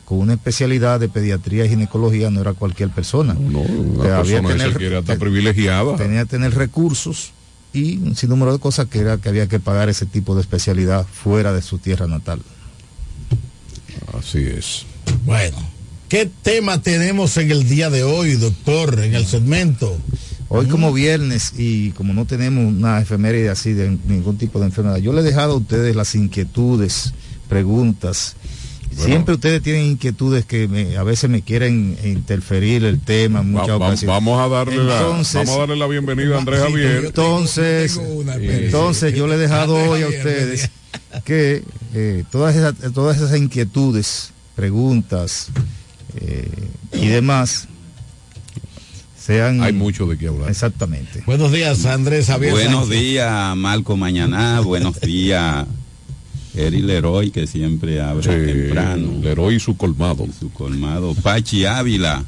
con una especialidad de pediatría y ginecología no era cualquier persona. No, una Te persona tener- hasta te- privilegiada. Tenía que tener recursos y un sinnúmero de cosas que era que había que pagar ese tipo de especialidad fuera de su tierra natal. Así es. Bueno, ¿qué tema tenemos en el día de hoy, doctor, en el segmento? Hoy como viernes y como no tenemos una efeméride así de ningún tipo de enfermedad, yo le he dejado a ustedes las inquietudes, preguntas. Siempre ustedes tienen inquietudes que me- a veces me quieren interferir el tema en muchas Va- va- ocasiones. vamos a darle la- Entonces- vamos a darle la bienvenida a Andrés Sí, Javier. Entonces, entonces yo le he dejado hoy a ustedes que eh, todas, esas, todas esas inquietudes, preguntas eh, y demás sean... Hay mucho de qué hablar. Exactamente. Buenos días, Andrés Javier. Buenos días, Marco Mañaná. Buenos días, Eri Leroy, que siempre abre Sí, temprano. Leroy y su colmado. su colmado. Pachi Ávila,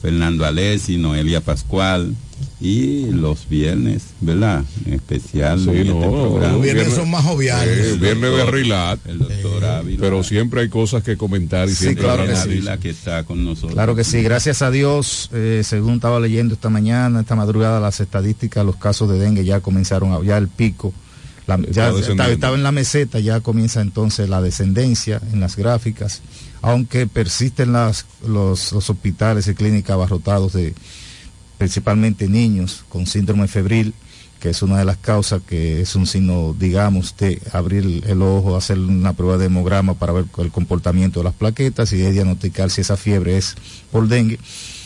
Fernando Alessi, Noelia Pascual. Y los viernes, ¿verdad? En especial. Sí, en este no. Los viernes son más joviales. Eh, viernes de relax. El doctor Ávila. Pero siempre hay cosas que comentar y Sí, siempre claro habrá que sí. que está con nosotros. Claro que sí, gracias a Dios, eh, según estaba leyendo esta mañana, esta madrugada, las estadísticas, los casos de dengue ya comenzaron, a, ya el pico La- ya está- estaba en la meseta, ya comienza entonces la descendencia en las gráficas, aunque persisten las, los, los hospitales y clínicas abarrotados de principalmente niños con síndrome febril, que es una de las causas que es un signo, digamos, de abrir el ojo, hacer una prueba de hemograma para ver el comportamiento de las plaquetas y de diagnosticar si esa fiebre es por dengue.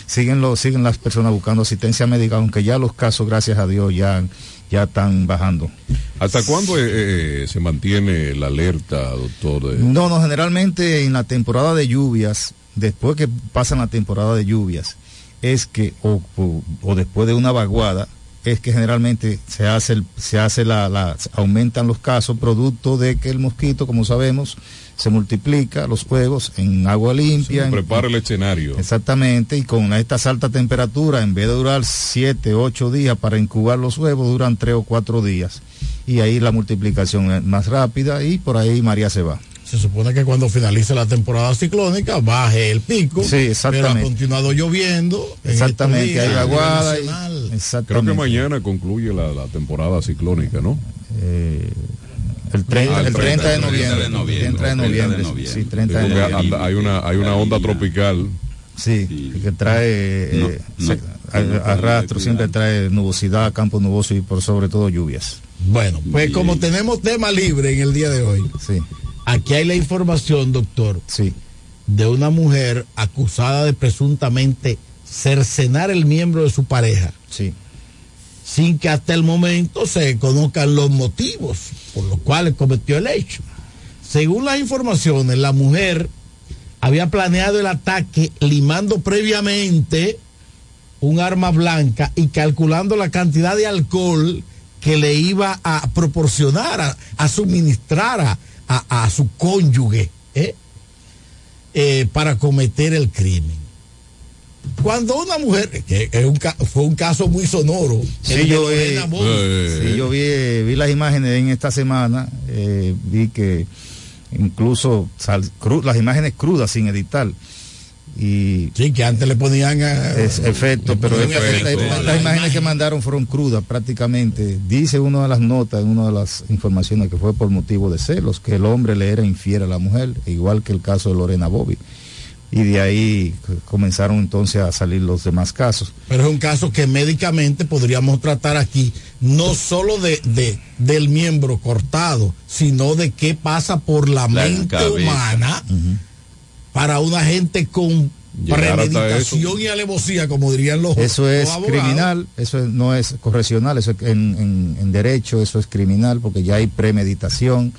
Siguen, los, siguen las personas buscando asistencia médica, aunque ya los casos, gracias a Dios, ya, ya están bajando. ¿Hasta cuándo eh, eh, se mantiene la alerta, doctor? No, no, generalmente en la temporada de lluvias, después que pasan la temporada de lluvias, es que, o, o- o después de una vaguada, es que generalmente se hace, el- se hace la, la- aumentan los casos producto de que el mosquito, como sabemos, se multiplica los huevos en agua limpia. en- Prepara el escenario. Exactamente, y con estas altas temperaturas, en vez de durar 7, 8 días para incubar los huevos, duran 3 o 4 días. Y ahí la multiplicación es más rápida y por ahí María se va. Se supone que cuando finalice la temporada ciclónica baje el pico. Sí, exactamente. Pero ha continuado lloviendo. en Exactamente, días hay a nivel vaguada y-. Creo que mañana concluye la, la temporada ciclónica, ¿no? Eh, el 30, Ah, el 30 de noviembre. de noviembre, 30 de 30 de noviembre. Sí, 30 de noviembre. hay una hay una onda tropical. Sí, que trae, eh, No, se- no, arrastro, no, siempre trae nubosidad, campo nuboso y por sobre todo lluvias. Bueno, pues como tenemos tema libre en el día de hoy, Sí, aquí hay la información, doctor, sí. de una mujer acusada de presuntamente cercenar el miembro de su pareja, Sí. Sin que hasta el momento se conozcan los motivos por los cuales cometió el hecho. Según las informaciones, la mujer había planeado el ataque limando previamente un arma blanca y calculando la cantidad de alcohol que le iba a proporcionar, a, suministrar a, a- a su cónyuge ¿eh? Eh, para cometer el crimen. Cuando una mujer, que es un ca- fue un caso muy sonoro, Sí, yo, vi, Eh, sí, yo vi, eh, vi las imágenes en esta semana, eh, vi que incluso sal- cru- las imágenes crudas sin editar. Y sí, que antes le ponían a, es efecto, le pero ponían efecto las imágenes que mandaron fueron crudas prácticamente. Dice una de las notas, en una de las informaciones que fue por motivo de celos, que el hombre le era infiel a la mujer, igual que el caso de Lorena Bobby. Y de ahí comenzaron entonces a salir los demás casos. Pero es un caso que médicamente podríamos tratar aquí, no solo de, de- del miembro cortado, sino de qué pasa por la, La mente cabeza. humana para una gente con Llegar premeditación y alevosía, como dirían los Eso es los criminal, eso es- no es correccional, eso es en, en- en derecho, eso es criminal porque ya hay premeditación.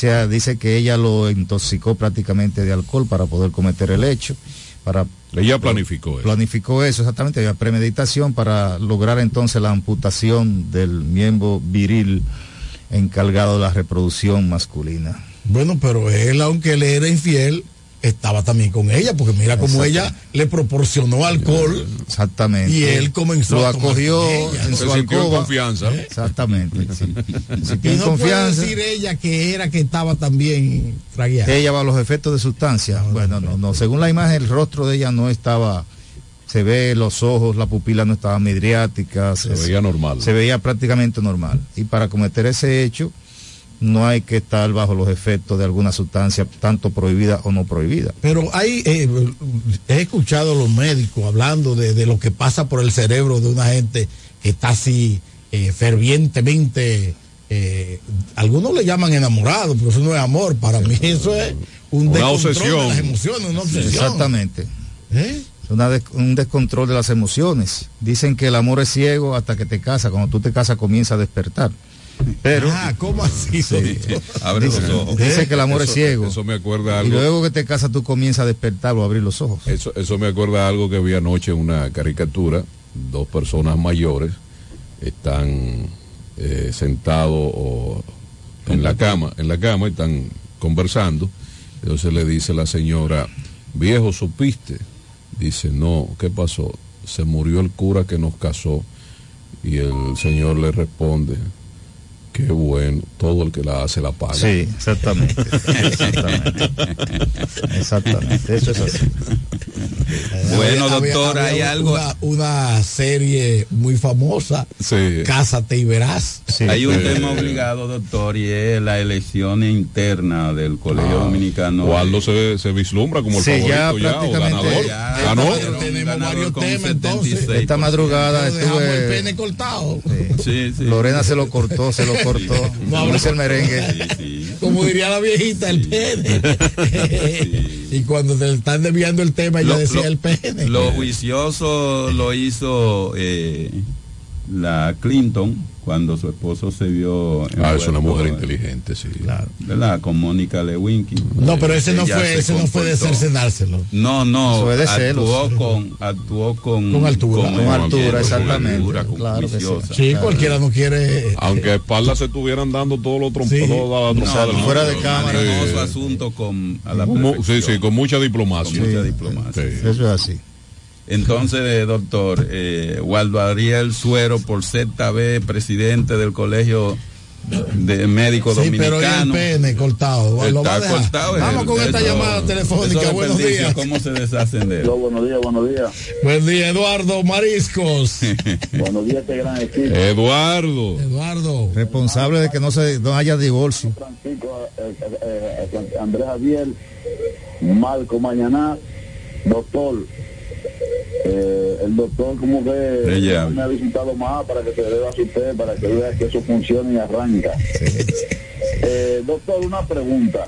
O sea, dice que ella lo intoxicó prácticamente de alcohol para poder cometer el hecho. Para, Ella planificó eso. planificó eso, exactamente, había premeditación para lograr entonces la amputación del miembro viril encargado de la reproducción masculina. Bueno, pero él, aunque le era infiel, estaba también con ella, porque mira cómo ella le proporcionó alcohol Exactamente. y él comenzó lo a acogió ella. en su alcoba. confianza. Exactamente. sí. Y no confianza. puede decir ella que era que estaba también tragueada. Ella va a los efectos de sustancia. bueno, no, no. Según la imagen, el rostro de ella no estaba. Se ve los ojos, la pupila no estaba midriática. Se veía normal. Se veía prácticamente normal. Y para cometer ese hecho, no hay que estar bajo los efectos de alguna sustancia, tanto prohibida o no prohibida. Pero hay, eh, he escuchado a los médicos hablando de, de lo que pasa por el cerebro de una gente que está así eh, fervientemente, eh, algunos le llaman enamorado, pero eso no es amor, para mí eso es un Una descontrol obsesión. de las emociones, una obsesión. Exactamente. ¿Eh? Una un descontrol de las emociones. Dicen que el amor es ciego hasta que te casas. Cuando tú te casas comienza a despertar. Pero Ah, ¿cómo así? Abre los dice, ojos. dice que el amor Eso- es ciego. Eso me acuerda y algo. luego que te casas tú comienzas a despertar o abrir los ojos. Eso, eso me acuerda algo que vi anoche en una caricatura. Dos personas mayores están eh, sentados en la cama, en la cama y están conversando. Entonces le dice la señora, viejo, ¿supiste? Dice, no, ¿qué pasó? Se murió el cura que nos casó. Y el señor le responde, qué bueno, todo el que la hace la paga. Sí, exactamente. exactamente. Exactamente. Eso es así. Bueno, Había- doctor, había hay una- algo. Una, serie muy famosa, Sí. Cásate y verás. Hay un tema obligado, doctor, y es la elección interna del Colegio Ah, Dominicano. Waldo se, se vislumbra como el Sí, favorito ya, o ganador. Ya, Ganó. pero Tenemos varios temas, entonces. 76%. Esta madrugada el estuve. pene cortado. Sí, sí. Lorena se lo cortó, se lo cortó. No, Como dice el merengue. Sí, sí. Como diría la viejita, el pene. Y cuando te están desviando el tema, Lo- decía lo- el pene. Lo juicioso lo hizo eh, la Clinton cuando su esposo se vio. Ah, es una mujer eh, inteligente, sí. ¿Verdad? Con Mónica Lewinsky. no, pero ese no fue, se ese no fue de cercenárselo. No, no, es de actuó celos. con, actuó con, Con altura. Con altura, con exactamente. altura, con Claro que sí. juiciosa. Sí, cualquiera no quiere. Aunque a espaldas se estuvieran dando todos los trompos, Sí. toda la No, trompada del no, fuera de cámara. su asunto con a la Sí, sí, con mucha diplomacia. con mucha diplomacia. Sí. Eso es así. Entonces, eh, doctor, eh, Waldo Ariel Suero, por sexta vez presidente del Colegio de Médicos Sí, pero y el pene cortado. Lo va a Está cortado. Vamos el- con esta eso- llamada telefónica. Buenos días. ¿Cómo se deshacen de él? buenos días, buenos días. Buen día, Eduardo Mariscos. buenos días, este gran equipo. Eduardo. Eduardo. Responsable de que no se no haya divorcio. Francisco, eh, eh, eh, Andrés Javier, Marco Mañana, doctor. Eh, el doctor como que me ha visitado más para que se deba a usted, para que vea que eso funcione y arranca. Eh, doctor, una pregunta.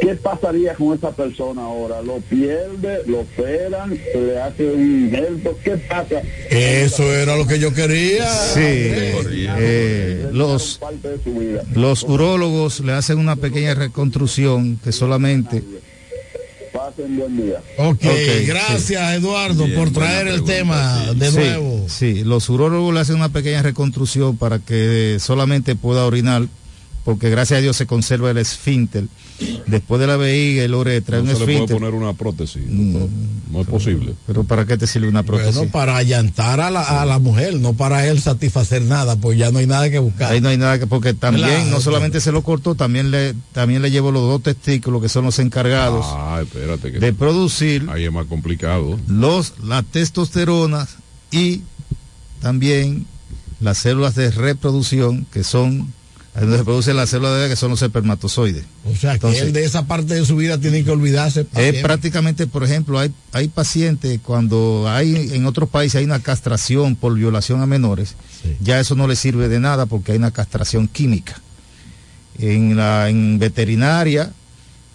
¿Qué pasaría con esa persona ahora? ¿Lo pierde? ¿Lo operan? ¿Se le hace un injerto? ¿Qué pasa? Eso era lo que yo quería. Sí, eh, los, Parte de su vida. los urólogos le hacen una pequeña reconstrucción que solamente Pasen buen día. Ok, Ok, gracias Eduardo Bien, por traer el pregunta, tema sí. de Sí, nuevo. Sí, los urólogos le hacen una pequeña reconstrucción para que solamente pueda orinar, porque gracias a Dios se conserva el esfínter. Después de la vejiga y la uretra, No un se le puede esfínter. poner una prótesis. doctor. No es posible. Pero ¿para qué te sirve una prótesis? Bueno, para allantar a la, a la mujer, no para él satisfacer nada, pues ya no hay nada que buscar. Ahí no hay nada que, porque también Claro, no solamente se lo cortó, también le, también le llevó los dos testículos que son los encargados Ah, espérate. Que de producir ahí es más complicado. los, la testosterona y también las células de reproducción que son, donde se producen las células de que son los espermatozoides. O sea, que Entonces- él de esa parte de su vida tiene que olvidarse. Es prácticamente, por ejemplo, hay, hay pacientes cuando hay en otros países hay una castración por violación a menores, Sí. ya eso no le sirve de nada porque hay una castración química. En la en veterinaria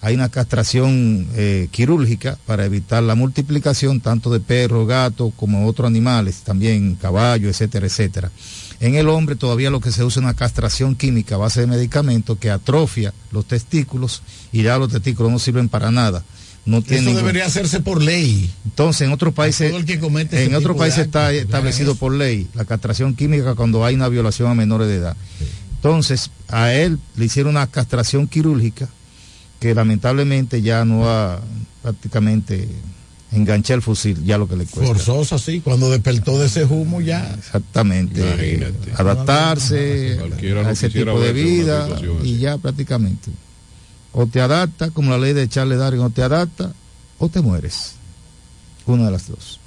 hay una castración eh, quirúrgica para evitar la multiplicación tanto de perros, gatos como otros animales, también caballos, etcétera, etcétera. En el hombre todavía lo que se usa es una castración química a base de medicamentos que atrofia los testículos y ya los testículos no sirven para nada. No Eso ningún- debería hacerse por ley. entonces, en otros países, en otros países está establecido por ley la castración química cuando hay una violación a menores de edad. Entonces, a él le hicieron una castración quirúrgica que lamentablemente ya no va prácticamente enganché el fusil, ya lo que le cuesta. Forzosa, sí. Cuando despertó de ese humo ya. Exactamente. Imagínate. Adaptarse Cualquiera a ese tipo de vida y ya prácticamente. O te adaptas, como la ley de Charles Darwin, o te adaptas o te mueres. Una de las dos.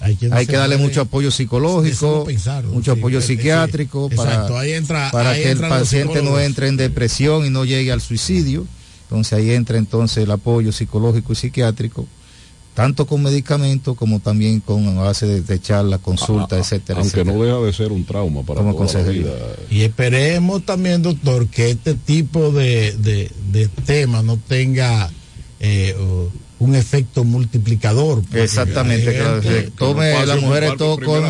Hay Hay que darle mucho apoyo psicológico, pensarlo, mucho sí, apoyo eh, psiquiátrico para, entra- que el paciente no entre en depresión y no llegue al suicidio. Entonces ahí entra entonces el apoyo psicológico y psiquiátrico, tanto con medicamentos como también con a base de, de charla, consulta, Ah, etcétera. Aunque etcétera. no deja de ser un trauma para Como toda la vida. Y esperemos también, doctor, que este tipo de, de, de tema no tenga eh, un efecto multiplicador. Exactamente, claro. Tome las mujeres todo con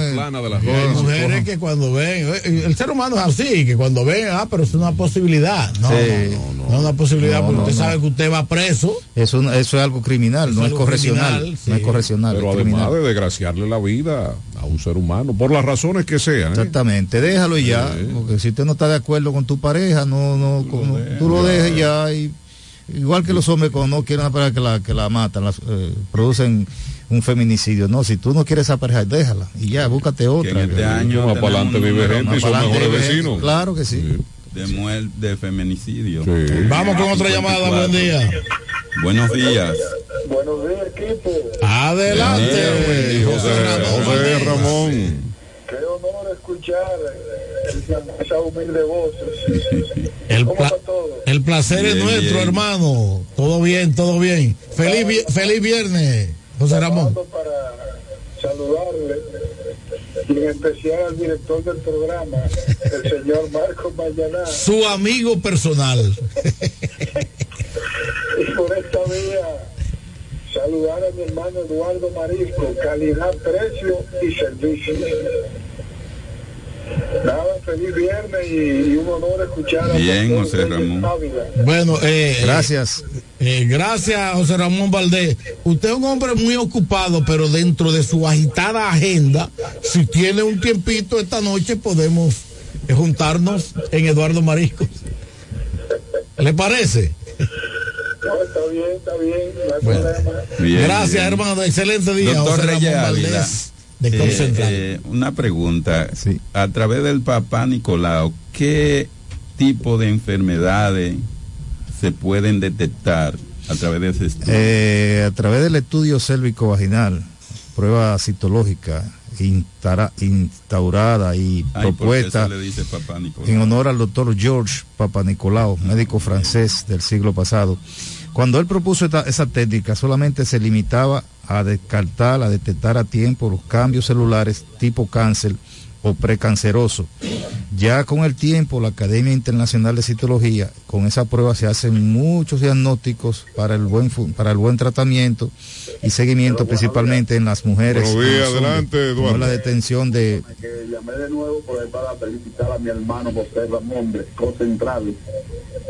mujeres que cuando ven, eh, el ser humano es así, que cuando ven, ah, pero es una posibilidad. No, Sí. no, no, no es una posibilidad No, porque usted sabe que usted va preso. Eso, eso es algo criminal, Eso no es correccional, criminal, no es correccional. Pero es además criminal. de desgraciarle la vida a un ser humano, por las razones que sean. ¿eh? Exactamente, déjalo y ya, Sí. porque si usted no está de acuerdo con tu pareja, no, no, no- tú lo dejes ya. Y, igual que los hombres cuando no quieren una pareja que la, que la matan, las, eh, producen un feminicidio. No, si tú no quieres esa pareja, déjala y ya, búscate otra. en este Que- año Más para adelante vive gente y son mejores vecinos. Claro que sí. de muerte, de feminicidio. Sí. Vamos con otra llamada, buen día. Buenos días. Buenos días, equipo. Adelante, Bien, José, José Ramón. Qué honor escuchar esa, humilde voz. El, ¿Cómo pla- el placer es Bien, nuestro, bien. hermano. Todo bien, todo bien. Feliz, vi- feliz viernes, José Ramón. Para saludarle y en especial al director del programa, el señor Marcos Mayaná. Su amigo personal. Y por esta vía saludar a mi hermano Eduardo Marisco, calidad, precio y servicio. Nada, feliz viernes y, y un honor escuchar a Bien, José Reyes Ramón. Ávila. Bueno, eh, Gracias. eh, gracias, José Ramón Valdés. Usted es un hombre muy ocupado, pero dentro de su agitada agenda, si tiene un tiempito esta noche, podemos eh, juntarnos en Eduardo Marisco. ¿Le parece? No, está bien, está bien, no hay Bueno. problema. Bien, Gracias, bien. hermano. Excelente día, Doctor José Reyes Ramón Ávila, Valdés de eh, eh, una pregunta. Sí. A través del papá Nicolau, ¿qué tipo de enfermedades se pueden detectar a través de ese estudio? Eh, a través del estudio célvico vaginal, prueba citológica instara- instaurada y Ay, ¿por qué propuesta se le dice papá Nicolau? en honor al doctor George Papanicolau, médico francés del siglo pasado. Cuando él propuso esa técnica, solamente se limitaba a descartar, a detectar a tiempo los cambios celulares tipo cáncer o precanceroso. Ya con el tiempo, la Academia Internacional de Citología, con esa prueba se hacen muchos diagnósticos para el buen, para el buen tratamiento y seguimiento, principalmente en las mujeres. Buenos días, hombres, adelante, Eduardo. la detención de que llamé de nuevo por para felicitar a mi hermano José Ramón de Cocentral.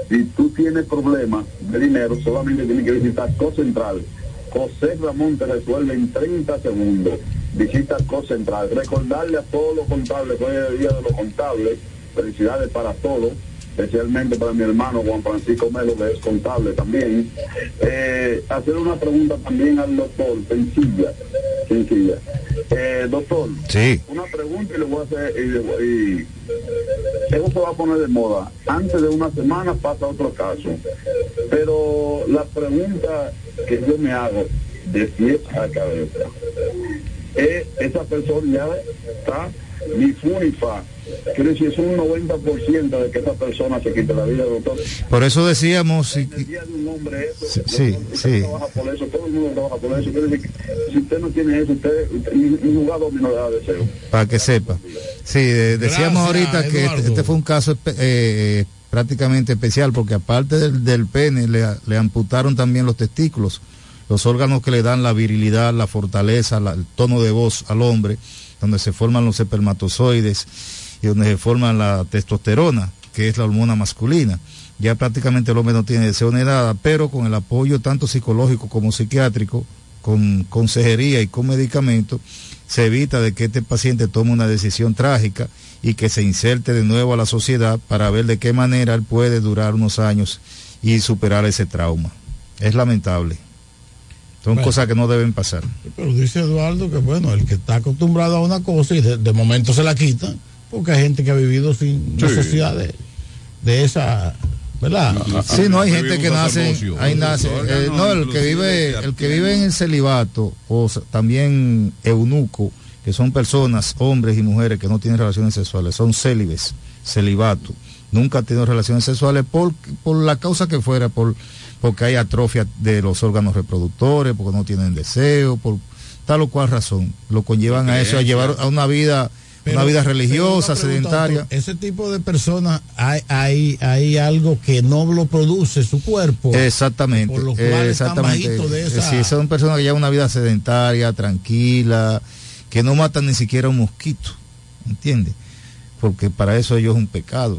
Si tú tienes problemas de dinero, solamente tienes que visitar Cocentral. José Ramón te resuelve en 30 segundos. Visita Cocentral. Recordarle a todos los contables, hoy es el día de los contables. Felicidades para todos, especialmente para mi hermano Juan Francisco Melo, que es contable también. Eh, hacer una pregunta también al doctor, sencilla, sencilla. Eh, doctor, Sí. una pregunta y le voy a hacer y, y eso se va a poner de moda antes de una semana pasa otro caso pero la pregunta que yo me hago de pies a cabeza es esa persona ya está ni fu ni fa quiere decir es un 90% de que esa persona se quite la vida doctor. Por eso decíamos, y- el día de un hombre eso Sí, sí, trabaja por eso todo el mundo trabaja por eso. Quiere decir que si usted no tiene eso usted, ni jugador no le da deseo. Para que sepa. Sí, de- decíamos Gracias, ahorita que este, este fue un caso eh, prácticamente especial porque aparte del, del pene le, le amputaron también los testículos, los órganos que le dan la virilidad, la fortaleza, el tono de voz al hombre, donde se forman los espermatozoides y donde se forma la testosterona, que es la hormona masculina. Ya prácticamente el hombre no tiene deseo ni nada, pero con el apoyo tanto psicológico como psiquiátrico, con consejería y con medicamentos, se evita de que este paciente tome una decisión trágica y que se inserte de nuevo a la sociedad para ver de qué manera él puede durar unos años y superar ese trauma. Es lamentable. Son Bueno. cosas que no deben pasar. Pero dice Eduardo que bueno, el que está acostumbrado a una cosa y de, de momento se la quita, porque hay gente que ha vivido sin Sí. necesidad de, de esa, ¿verdad? Sí, no hay Ah, gente que nace, ahí nace, Los eh, no, el que vive, el que vive en el celibato o también eunuco, que son personas, hombres y mujeres que no tienen relaciones sexuales, son célibes, celibato, nunca han tenido relaciones sexuales por, por la causa que fuera, por porque hay atrofia de los órganos reproductores, porque no tienen deseo, por tal o cual razón, lo conllevan a eso, a llevar a una vida, Pero- una vida religiosa, una pregunta, sedentaria. ese tipo de personas, hay, hay, hay algo que no lo produce su cuerpo. Exactamente, Por lo cual están exactamente. bajitos de esa- Sí, son personas que llevan una vida sedentaria, tranquila, que no matan ni siquiera un mosquito, ¿entiendes? Porque para eso ellos es un pecado.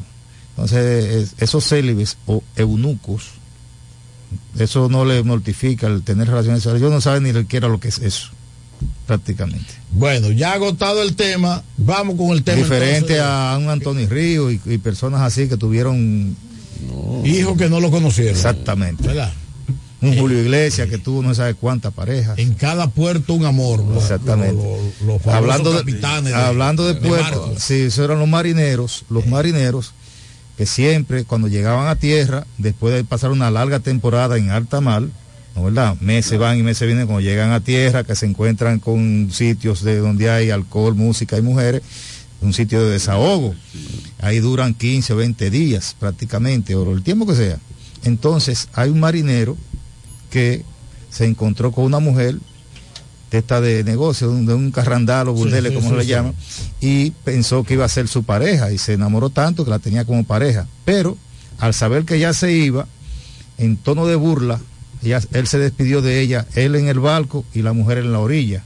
Entonces, es- esos célibes o eunucos, eso no les mortifica el tener relaciones sexuales. Ellos no saben ni siquiera lo que es eso, prácticamente. Bueno, ya agotado el tema, vamos con el tema. Diferente entonces. a un Antonio Río y, y personas así que tuvieron... Hijos que no lo conocieron. Exactamente. ¿Verdad? Un Julio Iglesias que tuvo no sabe cuántas parejas. En cada puerto un amor. Exactamente. los- los- los hablando de, capitanes de- hablando de, de puerto, barcos. sí, eso eran los marineros, los marineros que siempre cuando llegaban a tierra, después de pasar una larga temporada en alta mar, ¿no verdad? Meses van y meses vienen cuando llegan a tierra, que se encuentran con sitios de donde hay alcohol, música y mujeres, un sitio de desahogo. Ahí duran 15 o 20 días prácticamente, o el tiempo que sea. Entonces hay un marinero que se encontró con una mujer de esta de negocio, de un, de un carrandal o burdele, sí, como sí, le sí. llama, y pensó que iba a ser su pareja y se enamoró tanto que la tenía como pareja. Pero al saber que ya se iba, en tono de burla, ella- él se despidió de ella, él en el barco y la mujer en la orilla.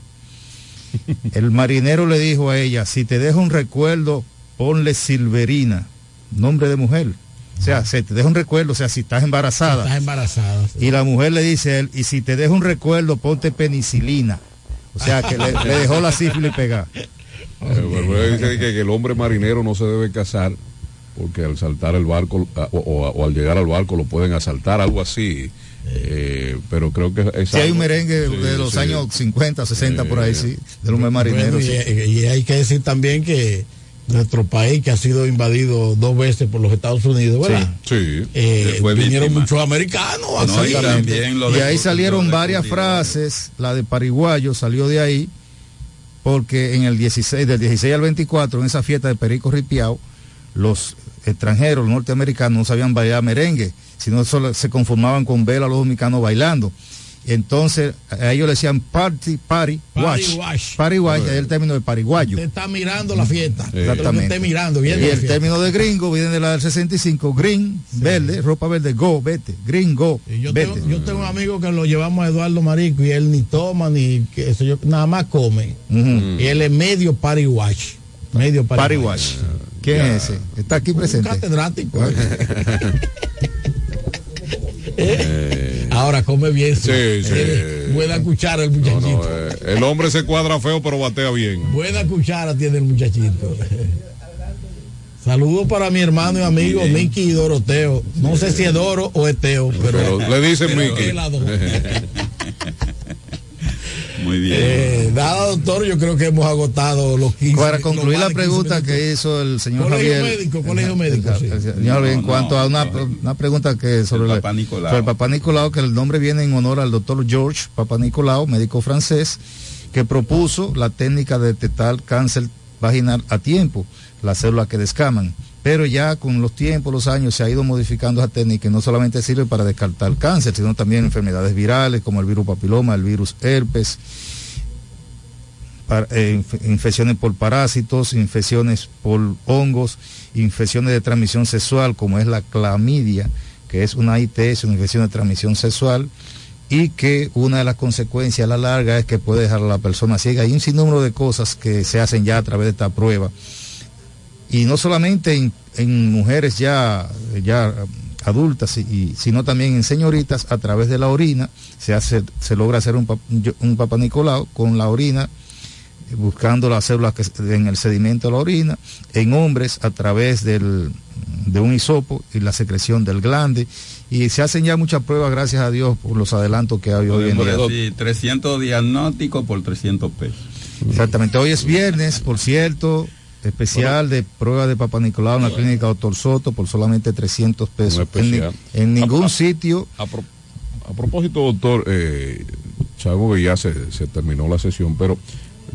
El marinero le dijo a ella, si te dejo un recuerdo, ponle Silverina, nombre de mujer. O sea, se te deja un recuerdo, o sea, si estás embarazada. Estás embarazada. sí. Y la mujer le dice a él, y si te dejo un recuerdo, ponte penicilina. O sea, que le, le dejó la sífilis pegada. Eh, dice que, el hombre marinero no se debe casar porque al saltar el barco o, o- o al llegar al barco lo pueden asaltar, algo así. Eh, pero creo que es Si hay un merengue Sí, de los sí. años 50, 60 por ahí, Eh, sí, del hombre marinero. Bueno, y, sí. y hay que decir también que nuestro país, que ha sido invadido dos veces por los Estados Unidos, ¿verdad? Sí. Eh, Fue vinieron víctima. muchos americanos. No, y también lo y de- ahí salieron lo varias frases, la de Pariguayo salió de ahí, porque en el 16, del 16 al 24, en esa fiesta de Perico Ripiao, los extranjeros, los norteamericanos, no sabían bailar merengue, sino solo se conformaban con ver a los dominicanos bailando. Entonces, a ellos le decían party, party, Party watch. wash. Party watch, es el término de pariguayo. Usted está mirando la fiesta. Exactamente. Usted mirando, Y viendo la el fiesta. término de gringo viene de la del 65, green, verde, ropa verde, go, vete, green, go, Y Yo vete. tengo, yo tengo un amigo que lo llevamos a Eduardo Marico y él ni toma ni que eso yo nada más come. Y él es medio party watch. Medio party, Party watch. Watch. ¿Quién es ese? Está aquí Un presente. catedrático. ¿Eh? Ahora come bien. Sí, sí. Tiene Buena cuchara el muchachito. no, eh, el hombre se cuadra feo pero batea bien. Buena cuchara tiene el muchachito. Saludos para mi hermano y amigo. Miki Doroteo. No sé si es Doro o es Teo, pero, Pero le dicen pero Mickey. es la dos. Muy bien. Eh, nada, doctor, yo creo que hemos agotado los 15 Para concluir la de 15 pregunta que hizo el señor Colegio Javier. médico, colegio el- médico, el- sí. el señor, en No, cuanto no, a una, no. una pregunta que sobre El Papá Nicolau. sobre el Papá Nicolau, que el nombre viene en honor al doctor George Papá Nicolau, médico francés, que propuso la técnica de detectar cáncer vaginal a tiempo, las células que descaman. Pero ya con los tiempos, los años, se ha ido modificando esa técnica y no solamente sirve para descartar cáncer, sino también enfermedades virales como el virus papiloma, el virus herpes, eh, inf- infecciones por parásitos, infecciones por hongos, infecciones de transmisión sexual como es la clamidia, que es una ITS, una infección de transmisión sexual, y que una de las consecuencias a la larga es que puede dejar a la persona ciega. Hay un sinnúmero de cosas que se hacen ya a través de esta prueba. Y no solamente en, en mujeres ya, ya adultas, y- sino también en señoritas a través de la orina. Se, hace, se logra hacer un, pap- un Papa Nicolau con la orina buscando las células que en el sedimento de la orina, en hombres a través del, de un hisopo y la secreción del glande. Y se hacen ya muchas pruebas, gracias a Dios, por los adelantos que hay hoy en día. Sí, 300 diagnósticos por 300 pesos. Exactamente, hoy es viernes, por cierto, especial de prueba de Papa Nicolau en la clínica Doctor Soto por solamente 300 pesos. En, ningún A- sitio, A, pro- a propósito, doctor, eh, sabemos que ya se, se terminó la sesión, pero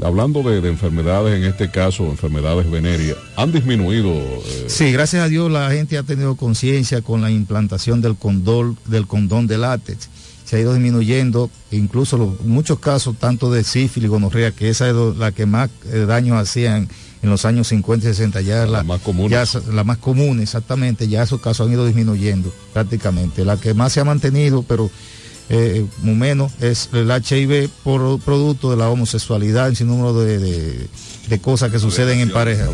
hablando de, de enfermedades, en este caso, enfermedades venéreas, han disminuido. eh, sí, gracias a Dios la gente ha tenido conciencia con la implantación del condón, del condón de látex. Se ha ido disminuyendo, incluso los, muchos casos, tanto de sífilis, gonorrea, que esa es la que más eh, daño hacían en los años 50 y 60, ya la, más común. ya la más común, exactamente, ya esos casos han ido disminuyendo prácticamente. La que más se ha mantenido, pero eh, muy menos, es el HIV por producto de la homosexualidad, en sin número de, de- de cosas que suceden en pareja,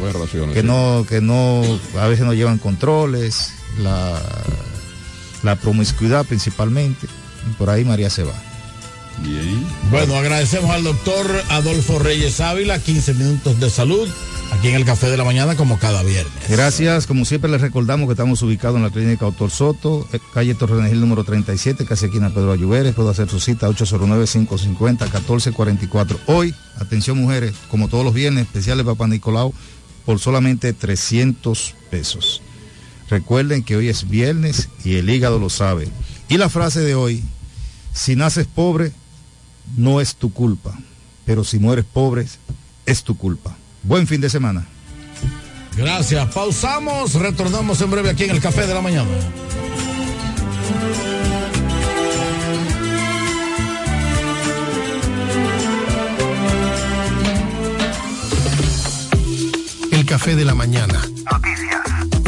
que no, que no, a veces no llevan controles, la, la promiscuidad principalmente, y por ahí María se va. Bien. Bueno, agradecemos al doctor Adolfo Reyes Ávila, 15 minutos de salud, aquí en el Café de la Mañana, como cada viernes. Gracias, como siempre les recordamos que estamos ubicados en la clínica Doctor Soto, eh, calle Torrenegil número 37, casi esquina Pedro Ayuberes, puedo hacer su cita 809-550-1444. Hoy, atención mujeres, como todos los viernes, especiales Papá Nicolau, por solamente 300 pesos. Recuerden que hoy es viernes y el hígado lo sabe. Y la frase de hoy, Si naces pobre, no es tu culpa, pero si mueres pobre, es tu culpa. Buen fin de semana. Gracias. Pausamos, retornamos en breve aquí en el Café de la Mañana. El café de la mañana. Noticias.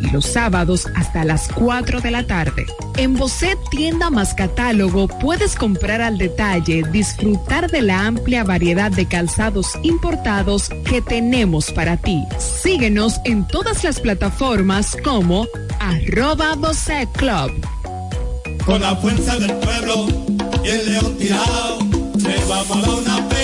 y los sábados hasta las 4 de la tarde. En Bocet Tienda más Catálogo puedes comprar al detalle, disfrutar de la amplia variedad de calzados importados que tenemos para ti. Síguenos en todas las plataformas como arroba Bocet Club. Con la fuerza del pueblo y el león tirado, le vamos a dar una quitado.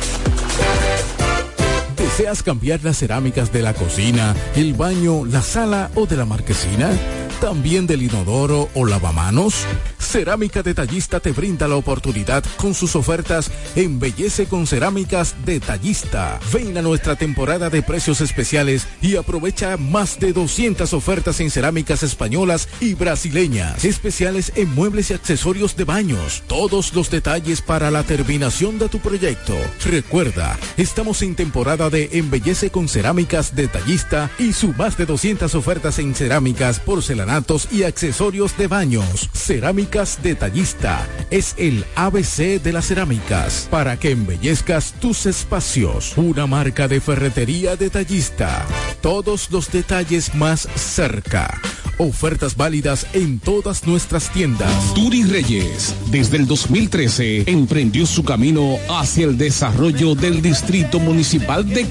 ¿Deseas cambiar las cerámicas de la cocina, el baño, la sala o de la marquesina? ¿También del inodoro o lavamanos? Cerámica Detallista te brinda la oportunidad con sus ofertas Embellece con Cerámicas Detallista. Ven a nuestra temporada de precios especiales y aprovecha más de 200 ofertas en cerámicas españolas y brasileñas. Especiales en muebles y accesorios de baños. Todos los detalles para la terminación de tu proyecto. Recuerda, estamos en temporada de Embellece con Cerámicas Detallista y su más de 200 ofertas en cerámicas, porcelanatos y accesorios de baños. Cerámicas Detallista es el ABC de las cerámicas para que embellezcas tus espacios. Una marca de ferretería detallista. Todos los detalles más cerca. Ofertas válidas en todas nuestras tiendas. Turi Reyes, desde el 2013, emprendió su camino hacia el desarrollo del Distrito Municipal de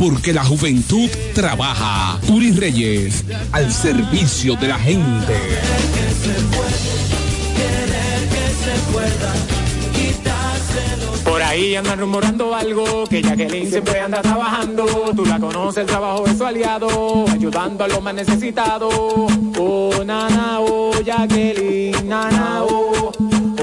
Porque la juventud trabaja. Turi Reyes, al servicio de la gente. Por ahí andan rumorando algo, que Jacqueline siempre anda trabajando. Tú la conoces, el trabajo es su aliado, ayudando a los más necesitados. Oh, nana, oh, Jacqueline, nana, oh,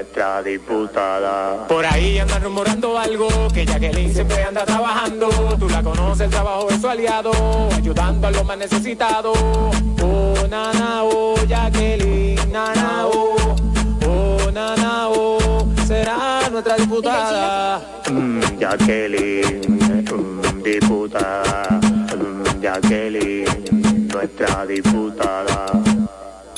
nuestra diputada. Por ahí andan rumorando algo, que Jacqueline siempre anda trabajando. Tú la conoces, el trabajo es su aliado, ayudando a los más necesitados. Oh, nana, oh, Jacqueline, nana, oh, oh, nana, oh, será nuestra diputada. Mm, Jacqueline, mm, diputada. Mm, Jacqueline, nuestra diputada.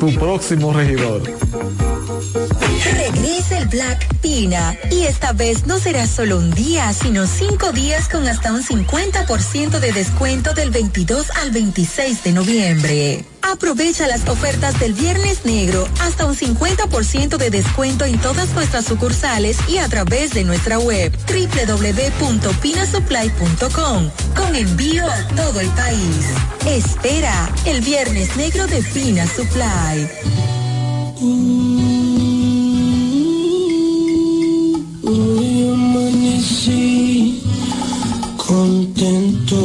tu próximo regidor. Regresa el Black Pina y esta vez no será solo un día, sino cinco días con hasta un 50% de descuento del 22 al 26 de noviembre. Aprovecha las ofertas del Viernes Negro, hasta un 50% de descuento en todas nuestras sucursales y a través de nuestra web www.pinasupply.com con envío a todo el país. Espera el Viernes Negro de Pina Supply. Hoy amanecí contento.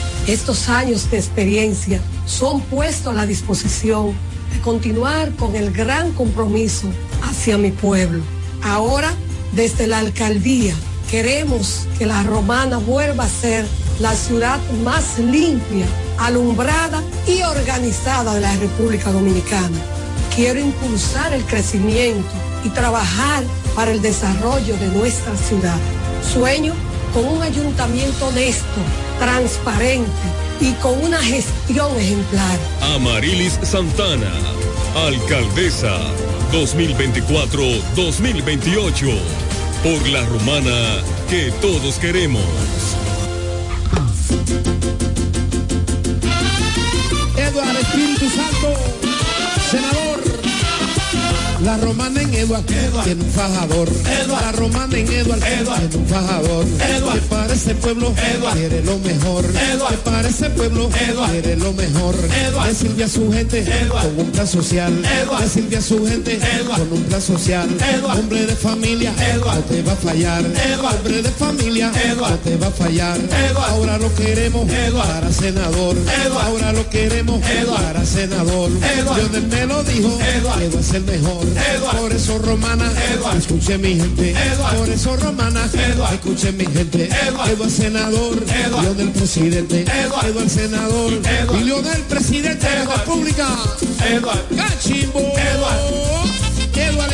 estos años de experiencia son puestos a la disposición de continuar con el gran compromiso hacia mi pueblo. Ahora, desde la alcaldía, queremos que la romana vuelva a ser la ciudad más limpia, alumbrada y organizada de la República Dominicana. Quiero impulsar el crecimiento y trabajar para el desarrollo de nuestra ciudad. Sueño con un ayuntamiento honesto, transparente y con una gestión ejemplar. Amarilis Santana, alcaldesa 2024-2028, por la romana que todos queremos. Eduard, tiene un fajador. La romana en Eduard, tiene un fajador. Que para ese pueblo quiere lo mejor. Que para ese pueblo quiere lo mejor. Le sirve a su gente con un plan social. Le sirve a su gente con un plan social. Hombre de familia, no te va a fallar. Hombre de familia, no te va a fallar. Ahora lo queremos para senador. Ahora lo queremos para senador. Lionel me lo dijo, que va a ser mejor. Por eso romana, escuche mi gente. Por eso romana, escuche mi gente. Eduardo senador, Lionel presidente. Eduardo senador, y Lionel presidente de la República. Cachimbo. Eduardo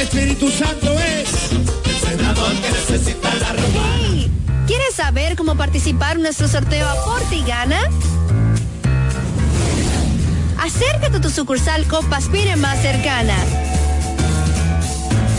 Espíritu Santo es el senador que necesita la romana. ¿Quieres saber cómo participar en nuestro sorteo Aporte y Gana? Acércate a tu sucursal Copaspire más cercana.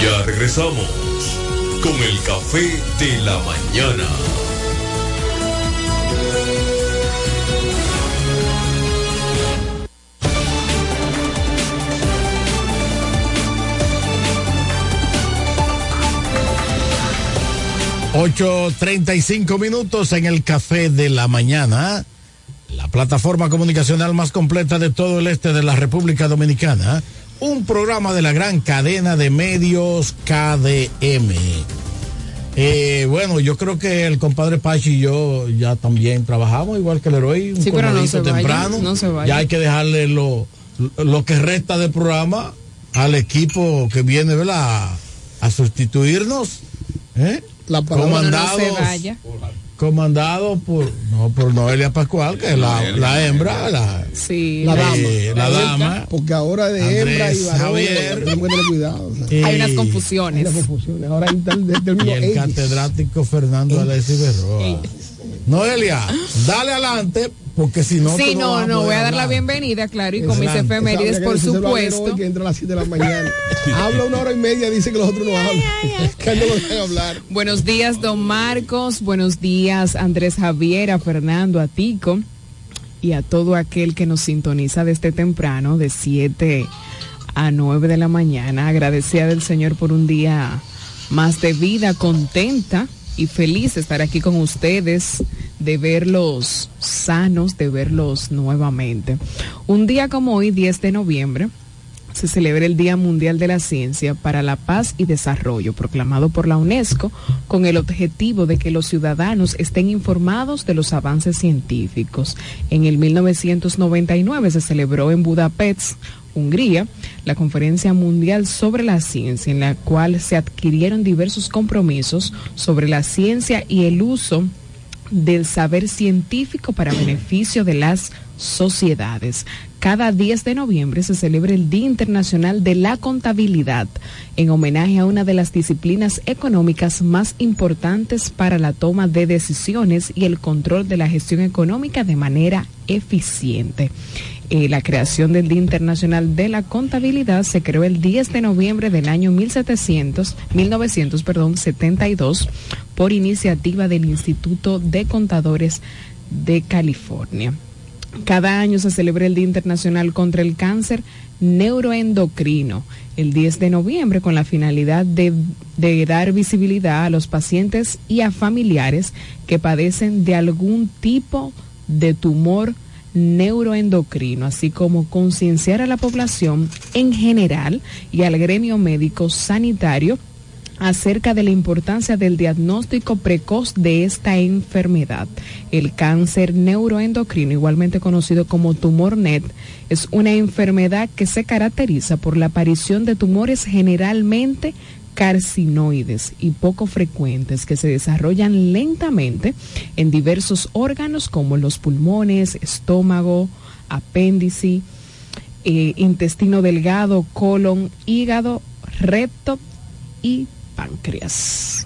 Ya regresamos con el café de la mañana. Ocho treinta y cinco minutos en el café de la mañana. La plataforma comunicacional más completa de todo el este de la República Dominicana. Un programa de la gran cadena de medios KDM. Eh, bueno, yo creo que el compadre Pachi y yo ya también trabajamos, igual que el héroe, un Sí, pero no comedito se vaya, temprano. no se vaya. Ya hay que dejarle lo, lo que resta del programa al equipo que viene, ¿verdad? A, a sustituirnos. ¿eh? No Comandados, se vaya. Comandado por, no, por Noelia Pascual, que es la, la hembra, la, Sí, la, la dama, la dama. Porque ahora de hembra y Javier. tenemos que tener cuidado. o sea. Hay unas confusiones. Hay unas confusiones. Ahora hay tal del término y el ellos. catedrático Fernando Alessi Berroa. Noelia, dale adelante, porque si no. sí, no, no, poder voy a dar la bienvenida, claro, y con mis efemérides, por supuesto. hoy que entra a las 7 de la mañana. Habla una hora y media, dice que los otros no hablan. que no lo hablar. Buenos días, don Marcos. Buenos días, Andrés Javier, a Fernando, a Tico y a todo aquel que nos sintoniza desde temprano, de 7 a 9 de la mañana. Agradecida del Señor por un día más de vida, contenta y feliz de estar aquí con ustedes, de verlos sanos, de verlos nuevamente. Un día como hoy, 10 de noviembre, se celebra el Día Mundial de la Ciencia para la Paz y Desarrollo, proclamado por la UNESCO, con el objetivo de que los ciudadanos estén informados de los avances científicos. En el 1999 se celebró en Budapest, Hungría, la Conferencia Mundial sobre la Ciencia, en la cual se adquirieron diversos compromisos sobre la ciencia y el uso del saber científico para beneficio de las sociedades. Cada 10 de noviembre se celebra el Día Internacional de la Contabilidad, en homenaje a una de las disciplinas económicas más importantes para la toma de decisiones y el control de la gestión económica de manera eficiente. La creación del Día Internacional de la Contabilidad se creó el 10 de noviembre del año 1700, 1900, perdón, 72 por iniciativa del Instituto de Contadores de California. Cada año se celebra el Día Internacional contra el Cáncer Neuroendocrino, el 10 de noviembre, con la finalidad de dar visibilidad a los pacientes y a familiares que padecen de algún tipo de tumor neuroendocrino, así como concienciar a la población en general y al gremio médico sanitario acerca de la importancia del diagnóstico precoz de esta enfermedad. El cáncer neuroendocrino, igualmente conocido como tumor NET, es una enfermedad que se caracteriza por la aparición de tumores generalmente carcinoides y poco frecuentes que se desarrollan lentamente en diversos órganos como los pulmones, estómago, apéndice, eh, intestino delgado, colon, hígado, recto y páncreas.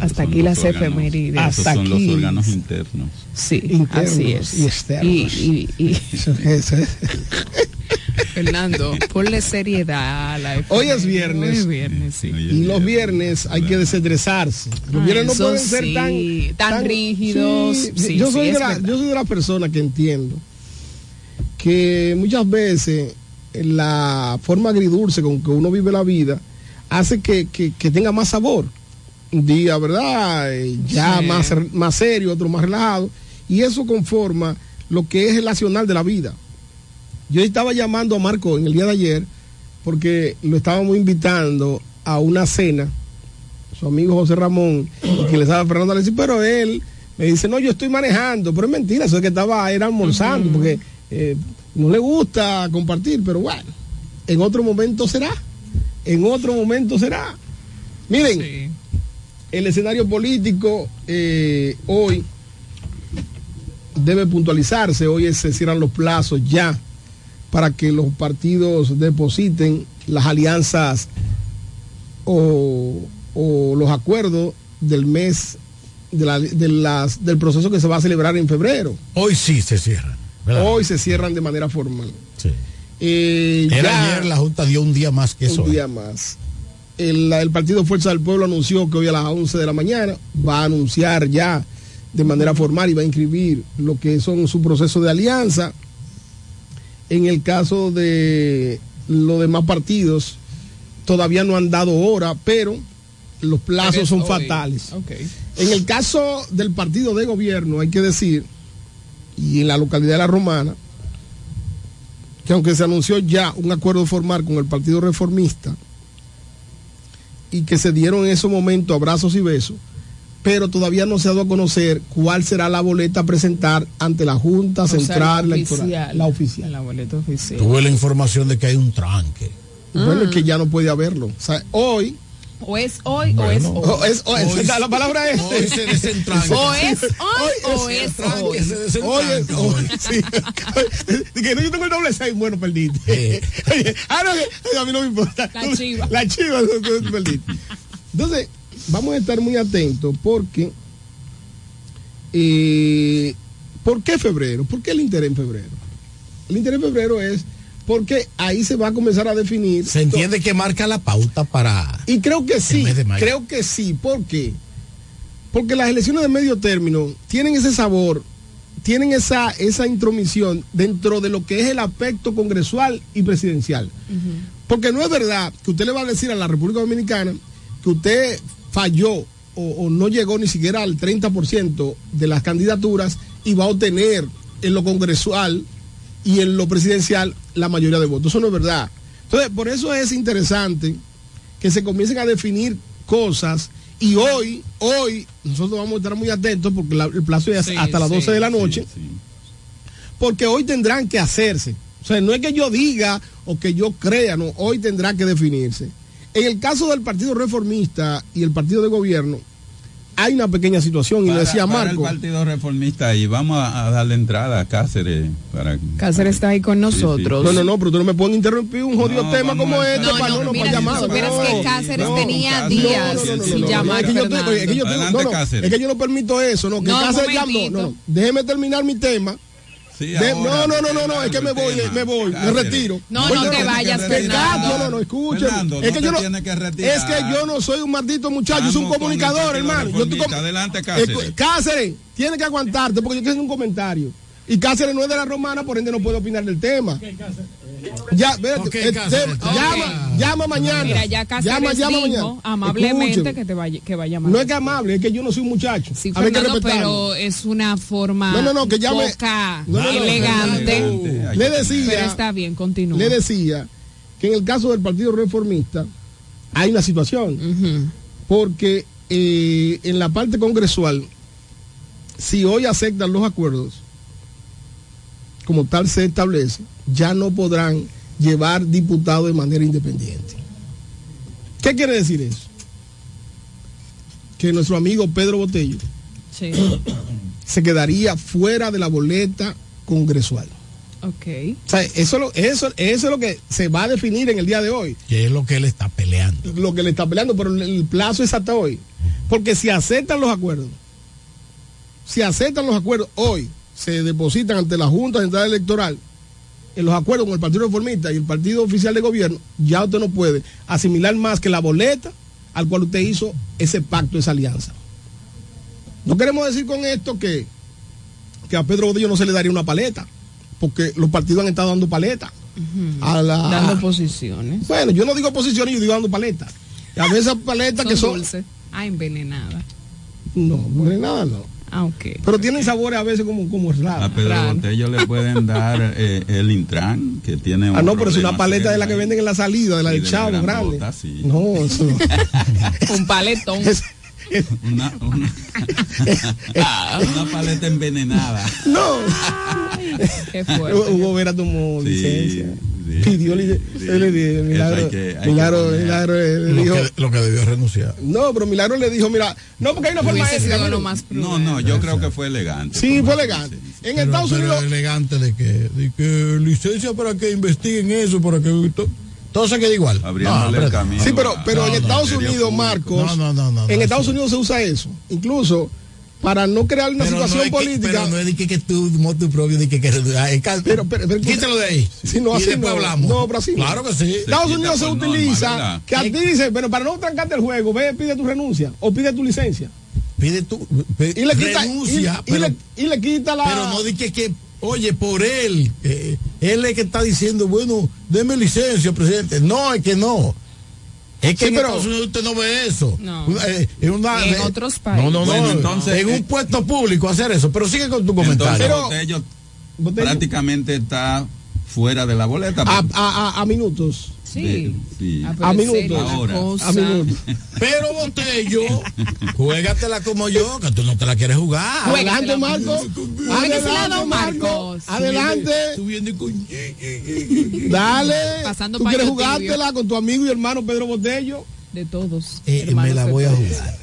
Hasta aquí las efemérides. Esos Hasta son los órganos internos. Sí, Internos así es. y externos. Y, y- y- Eso es- eso es. Fernando, ponle seriedad a la Hoy es efeméride. viernes. Hoy es viernes, sí. Y los viernes hay que desestresarse. Los Ah, viernes no pueden ser sí, tan, tan rígidos. Sí, Sí, yo, sí, soy de la, yo soy de la persona que entiendo que muchas veces la forma agridulce con que uno vive la vida hace que, que- que tenga más sabor. Un día, ¿verdad? Eh, Ya Sí. más, más serio, otro más relajado. Y eso conforma lo que es el nacional de la vida. Yo estaba llamando a Marco en el día de ayer porque lo estábamos invitando a una cena, su amigo José Ramón, y que le estaba Fernando le dice, pero él me dice, no, yo estoy manejando, pero es mentira, eso es que estaba, era almorzando, porque eh, no le gusta compartir, pero bueno, en otro momento será, en otro momento será. Miren, el escenario político eh, hoy debe puntualizarse, hoy se cierran los plazos ya para que los partidos depositen las alianzas o, o los acuerdos del mes de la- de las, del proceso que se va a celebrar en febrero. Hoy sí se cierran. Hoy se cierran de manera formal. Sí. Eh, Era ya- ayer la Junta dio un día más que eso. un ¿eh? día más. El, el Partido Fuerza del Pueblo anunció que hoy a las 11 de la mañana va a anunciar ya de manera formal y va a inscribir lo que son su proceso de alianza. En el caso de los demás partidos, todavía no han dado hora, pero los plazos son Hoy. fatales. En el caso del partido de gobierno, hay que decir, y en la localidad de La Romana, que aunque se anunció ya un acuerdo formal con el Partido Reformista, y que se dieron en ese momento abrazos y besos, pero todavía no se ha dado a conocer cuál será la boleta a presentar ante la Junta O sea, Central la Electoral. oficial. La oficial. La boleta oficial. Tuve la información de que hay un tranque. Bueno, Ah. es que ya no puede haberlo. O sea, hoy O es hoy o es hoy. O es, o es- Hoy- la palabra es. hoy se desentranca. O es hoy o es hoy. se desentranca Hoy es hoy. Sí. que no, yo tengo el doble seis, bueno, perdiste. Oye, ah, no, que- a mí no me importa. La chiva. La chiva, perdiste. Entonces, vamos a estar muy atentos porque. eh, ¿Por qué febrero? ¿Por qué el interés en febrero? El interés en febrero es porque ahí se va a comenzar a definir. Se entiende que marca la pauta para. Y creo que sí, creo que sí. ¿Por qué? Porque las elecciones de medio término tienen ese sabor, tienen esa, esa intromisión dentro de lo que es el aspecto congresual y presidencial. Porque no es verdad que usted le va a decir a la República Dominicana que usted falló o, o no llegó ni siquiera al 30% de las candidaturas y va a obtener en lo congresual y en lo presidencial la mayoría de votos. Eso no es verdad. Entonces, por eso es interesante que se comiencen a definir cosas y hoy, hoy, nosotros vamos a estar muy atentos porque la- el plazo es Sí, hasta las sí, 12 de la sí, noche, porque hoy tendrán que hacerse. O sea, no es que yo diga o que yo crea, no, hoy tendrá que definirse. En el caso del Partido Reformista y el Partido de Gobierno, hay una pequeña situación, y lo Para- decía para Marco. el Partido Reformista y vamos a, a darle entrada a Cáceres para Cáceres está ahí con nosotros. No, no, no, pero tú no me pueden interrumpir un jodido No, tema como este No, para no, no, no, mira, para supieras no, que Cáceres no, tenía días no, no, no, sin llamar, es que yo no, no, Cáceres. es que yo no permito eso, no, que Cáceres ya no, momentito. no, no, déjeme terminar mi tema. Sí, De- ahora, no, no, no, no, no, es que me voy, me voy, me retiro. No, no te vayas, Fernando. No, no, no. Fernando, es que yo no, tienes que retirar. es que yo no soy un maldito muchacho, yo soy un Vamos comunicador, hermano. Yo estoy com- Adelante, Cáceres. Cáceres, tiene que aguantarte porque yo quiero hacer un comentario. Y Cáceres no es de la romana, por ende no puede opinar del tema. Ya, espérate, eh, llama, llama mañana. Mira, ya Cáceres llama, llama dijo mañana. amablemente Escúcheme. que te vaya, que va a llamar. No es que amable, es que yo no soy un muchacho. Sí, A ver, que Fernando, respetarlo. pero es una forma No, no, no, que llame- poca No, elegante. Le decía, Pero está bien, continúa. le decía que en el caso del Partido Reformista hay una situación. Porque eh, en la parte congresual, si hoy aceptan los acuerdos, como tal se establece, ya no podrán llevar diputados de manera independiente. ¿Qué quiere decir eso? Que nuestro amigo Pedro Botello Sí. se quedaría fuera de la boleta congresual. Ok. O sea, eso, es lo- eso, eso es lo que se va a definir en el día de hoy. Que es lo que él está peleando. Lo que le está peleando, pero el- el plazo es hasta hoy. Porque si aceptan los acuerdos, si aceptan los acuerdos hoy, se depositan ante la Junta Central Electoral, en los acuerdos con el Partido Reformista y el Partido Oficial de Gobierno, ya usted no puede asimilar más que la boleta al cual usted hizo ese pacto, esa alianza. No queremos decir con esto que, que a Pedro Bodillo no se le daría una paleta, porque los partidos han estado dando paleta. a la- Dando posiciones. Bueno, yo no digo posiciones, yo digo dando paleta. Y a veces esas paletas que son... dulces. Ah, envenenada. No, no es nada, no. Ah. Pero tienen sabores a veces como, como raros. A Pedro Botello le pueden dar eh, el Intran, que tiene un Ah, no, pero es una paleta de la que venden en la salida, de la Sí, de Chavo, gran grande. bota, sí. No, eso no. Un paletón. Una, una, una paleta envenenada. No. Qué Hugo Vera tomó licencia. Pidió licencia. le dio, Milagro, hay que- hay que Milagro. Milagro le Lo dijo. que, lo que debió renunciar. No, pero Milagro le dijo, mira, no, porque hay una forma ética. No, no, yo creo que fue elegante. Sí, fue elegante. En Pero- Estados pero Unidos. elegante de que, de que licencia para que investiguen eso, para que to- todo se quede igual. Abriéndole el espérate. camino. Sí, pero, pero en no, Estados sería Unidos. Marcos, No, no, no, no, en no, Estados sí. Unidos se usa eso. Incluso para no crear una Pero situación no es que- política. pero no es de que, que tú, motu propio, de que, que Pero, pero, pero- quítalo de ahí. Sí, no, y así después no. hablamos. No, pero no. Claro que sí. Estados Unidos se utiliza que a ti dice, pero para no trancarte el juego, ve, pide tu renuncia o pide tu licencia. Pide tu pe- Y le quita, renuncia, y, y pero, le, y le quita la. pero no di que, que oye, por él, eh, él es que está diciendo, bueno, deme licencia, presidente. No, es que no. Es que Sí, en pero- Estados Unidos usted no ve eso. No. Eh, en una- En eh, otros países. No, no, no. Bueno, entonces, en eh, un puesto público hacer eso. Pero sigue con tu Entonces, comentario. Pero- Botello Botello, prácticamente está fuera de la boleta. a, a, a- a minutos. Sí. De- sí. Ah, pero A minutos. Ahora. A minutos. Pero Botello, juégatela como yo, que tú no te la quieres jugar. Adelante, Marco. Adelante, Marco. Marcos. Adelante. Dale. Pasando ¿Tú quieres tibio. jugártela con tu amigo y hermano Pedro Botello? De todos. Eh, hermanos me la voy a jugar.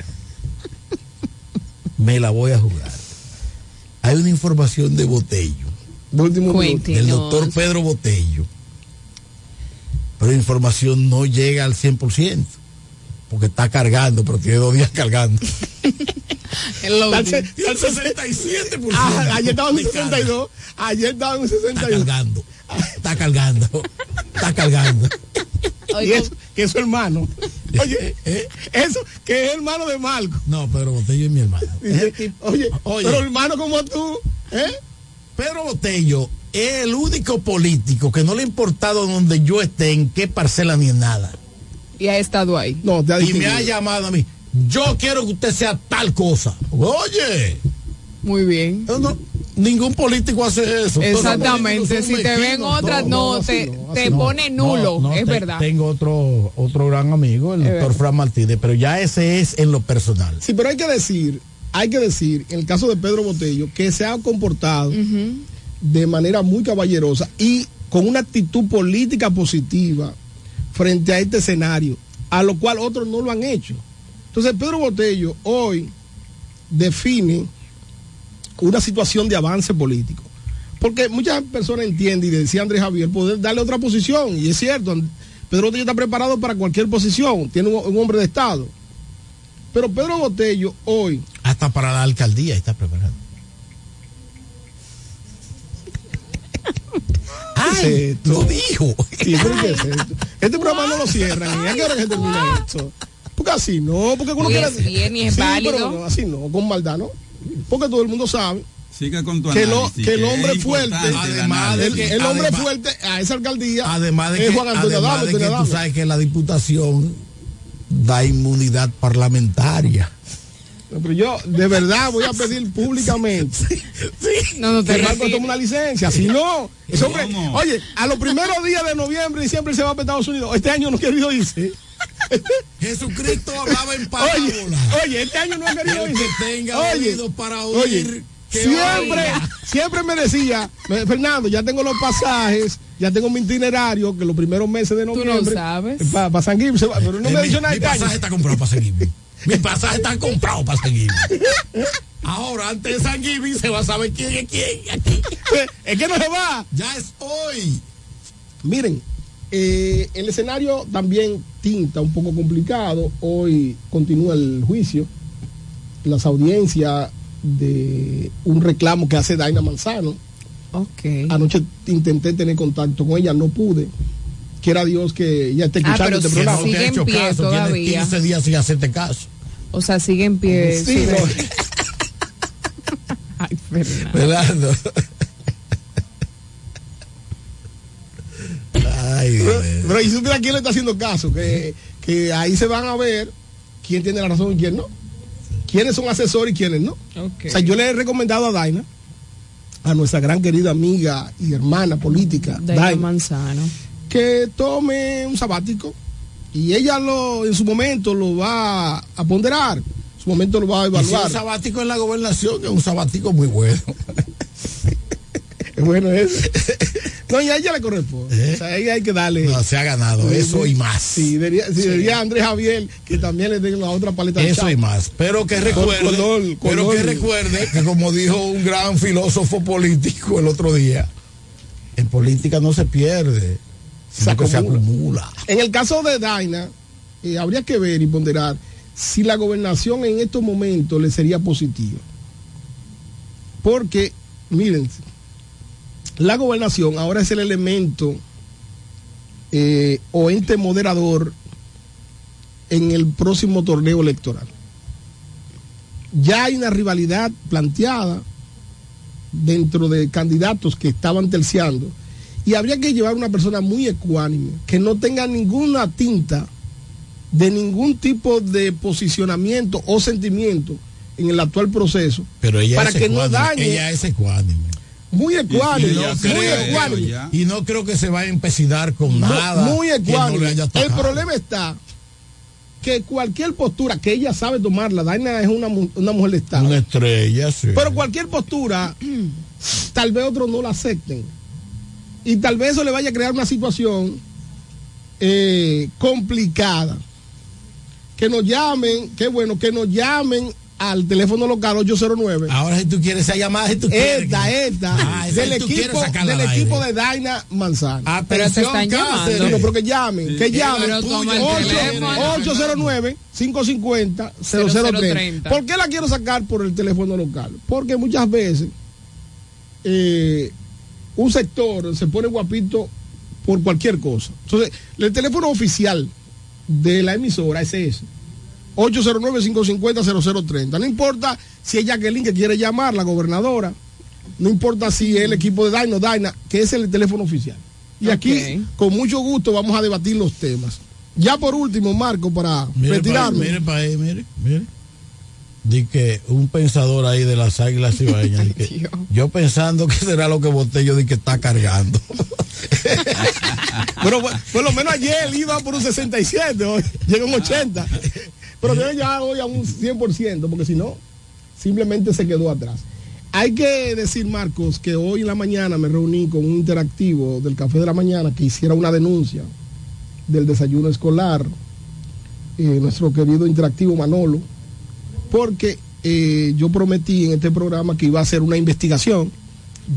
Me la voy a jugar. Hay una información de Botello, último minuto. Del doctor Pedro Botello. Pero la información no llega al 100%, porque está cargando, pero tiene dos días cargando. Está al se- está al 67%. Ah, ayer estaba en de carga. 62. Ayer estaba en Está 62. cargando. Está cargando. Está cargando. Y eso, que es su hermano. Oye, Eh, eso, que es hermano de Marco. No, Pedro Botello es mi hermano. Dice, oye, Oye. pero hermano como tú, ¿eh? Pedro Botello es el único político que no le ha importado donde yo esté, en qué parcela ni en nada. y ha estado ahí. No, te ha Y me ha llamado a mí. Yo quiero que usted sea tal cosa. Oye, Muy bien. no, no, Ningún político hace eso. Exactamente, si te ven mezquinos. otra, no, te, te pone nulo, No, no, es te- verdad. Tengo otro, otro gran amigo, el Es doctor verdad. Fran Martínez, pero ya ese es en lo personal. Sí, pero hay que decir, hay que decir, en el caso de Pedro Botello, que se ha comportado de manera muy caballerosa y con una actitud política positiva frente a este escenario, a lo cual otros no lo han hecho. Entonces, Pedro Botello hoy define una situación de avance político. Porque muchas personas entienden, y decía Andrés Javier, poder darle otra posición, y es cierto, Pedro Botello está preparado para cualquier posición, tiene un, un hombre de Estado. Pero Pedro Botello hoy, Hasta para la alcaldía está preparado. Ay, lo dijo. Sí, pero ¿qué es esto? Este programa no lo cierran. ¿Y a qué hora que se termina esto? Porque así no, porque uno quiere. es bien y es Sí, válido. pero no, así no, con maldad, ¿no? Porque todo el mundo sabe Siga con tu que, lo- análisis, que el es hombre fuerte, Además de que- el hombre además- fuerte a esa alcaldía Además de es que, Juan Antonio además Adame, de que tú sabes que la diputación da inmunidad parlamentaria. No, Pero yo de verdad voy a pedir públicamente No, no te que Marco retires. tome una licencia. Si no, ese hombre, ¿Cómo? oye, a los primeros días de noviembre y diciembre se va para Estados Unidos. Este año no querido irse. Jesucristo hablaba en parábola. oye, este año no ha querido irse. que tenga Oye, oído para oír, oye, siempre, siempre me decía, "Eh, Fernando, ya tengo los pasajes, ya tengo mi itinerario, que los primeros meses de Tú no noviembre. sabes. Para San Gil, se va, pero no Eh, me ha mi- dicho nada Mi pasaje está comprado para seguir. Mi pasaje está comprado para seguir. Ahora, antes de San Giving se va a saber quién es quién aquí. Es que no se va. Ya es hoy. Miren, eh, el escenario también tinta un poco complicado. Hoy continúa el juicio, las audiencias de un reclamo que hace Daina Manzano. Ok. Anoche intenté tener contacto con ella, no pude. Quiera Dios que ella esté Ah, escuchando pero este programa. sigue te en hecho pie caso, todavía. 15 días sin hacerte caso. O sea, sigue en pie. Sí, su- no. Ay, Fernando. Fernando. Ay, Dios Pero, pero y supiera quién le está haciendo caso, que, que ahí se van a ver quién tiene la razón y quién no. Quiénes son asesores y quiénes no. O sea, yo le he recomendado a Daina, a nuestra gran querida amiga y hermana política, Daina Daina, Manzano. que tome un sabático y ella lo en su momento lo va a ponderar, en su momento lo va a Y si evaluar. un sabático en la gobernación, que es un sabático muy bueno. Es bueno eso. No, y a ella le corresponde. O sea, a ella hay que darle. No, se ha ganado eso y más. Sí, diría, sí, diría Andrés Javier que también le den la otra paleta. de Eso y más. Pero que recuerde, color, pero color. que recuerde que como dijo un gran filósofo político el otro día, en política no se pierde, sino que se acumula. acumula. En el caso de Daina, eh, habría que ver y ponderar si la gobernación en estos momentos le sería positiva. Porque, miren, la gobernación ahora es el elemento eh, o ente moderador en el próximo torneo electoral. Ya hay una rivalidad planteada dentro de candidatos que estaban terciando y habría que llevar una persona muy ecuánime, que no tenga ninguna tinta de ningún tipo de posicionamiento o sentimiento en el actual proceso Pero ella para es que no dañe Ella es ecuánime. Muy ecuánime, Y no muy ecuánime. Y no creo que se va a empecinar con No, nada. muy no ecuánime. el problema está que cualquier postura que ella sabe tomarla, Daina es una, una mujer de Estado, Una estrella, sí. pero cualquier postura, tal vez otros no la acepten. Y tal vez eso le vaya a crear una situación eh, complicada. Que nos llamen, qué bueno, que nos llamen al teléfono local 809. Ahora si tú quieres esa llamada, si tú quieres. Esta, esta, Ah, esa del si equipo, del equipo de Daina Manzana. Pero te están Cáceres. llamando. No, no, pero que llamen, que llamen. Pero toma el Ocho- teléfono. 809 550 0030 ¿Por qué la quiero sacar por el teléfono local? Porque muchas veces eh, un sector se pone guapito por cualquier cosa. Entonces, el teléfono oficial de la emisora es ese. 809-550-0030. No importa si es Jacqueline que quiere llamar, la gobernadora. No importa si es el equipo de Daina Daina, que es el teléfono oficial. Y aquí, con mucho gusto, vamos a debatir los temas. Ya por último, Marco, para Mire retirarme. pa' ahí, mire para ahí, mire, mire. Di que un pensador ahí de las águilas cibaeñas. di que, yo pensando que será lo que voté, yo di que está cargando. Pero por, por lo menos ayer él iba por un 67, hoy llega un 80. Pero debe ya hoy a un 100%, porque si no, simplemente se quedó atrás. Hay que decir, Marcos, que hoy en la mañana me reuní con un interactivo del Café de la Mañana que hiciera una denuncia del desayuno escolar, eh, nuestro querido interactivo Manolo, porque eh, yo prometí en este programa que iba a hacer una investigación.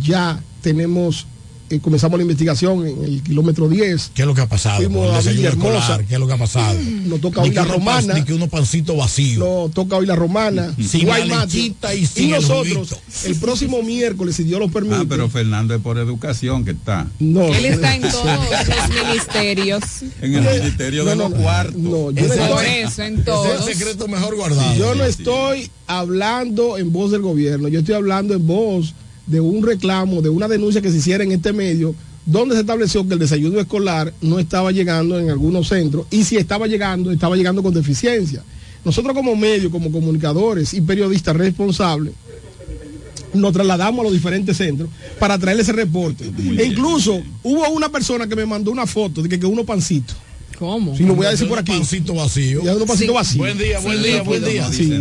Ya tenemos, eh, comenzamos la investigación en el kilómetro 10. ¿Qué es lo que ha pasado? Fuimos el a Villa Hermosa. ¿Qué es lo que ha pasado? Nos toca Ni hoy la pan- romana. Ni que unos pancitos vacíos. No, toca hoy la romana. Sin Guaymate. la y sin el nosotros, el próximo miércoles, si Dios lo permite. Ah, pero Fernando es por educación que está. No. Él está en todos los ministerios. En el ministerio de los cuartos. No, yo no Por estoy- eso, en todos. secreto mejor guardado. Yo no estoy hablando en voz del gobierno, yo estoy hablando en voz de un reclamo, de una denuncia que se hiciera en este medio, donde se estableció que el desayuno escolar no estaba llegando en algunos centros y si estaba llegando, estaba llegando con deficiencia. Nosotros como medio, como comunicadores y periodistas responsables, nos trasladamos a los diferentes centros para traerle ese reporte. E incluso hubo una persona que me mandó una foto de que, que unos pancitos. ¿Cómo? Si lo voy a decir por Un aquí. pancito vacío. Ya Sí. Buen día, buen día, buen día. Sí.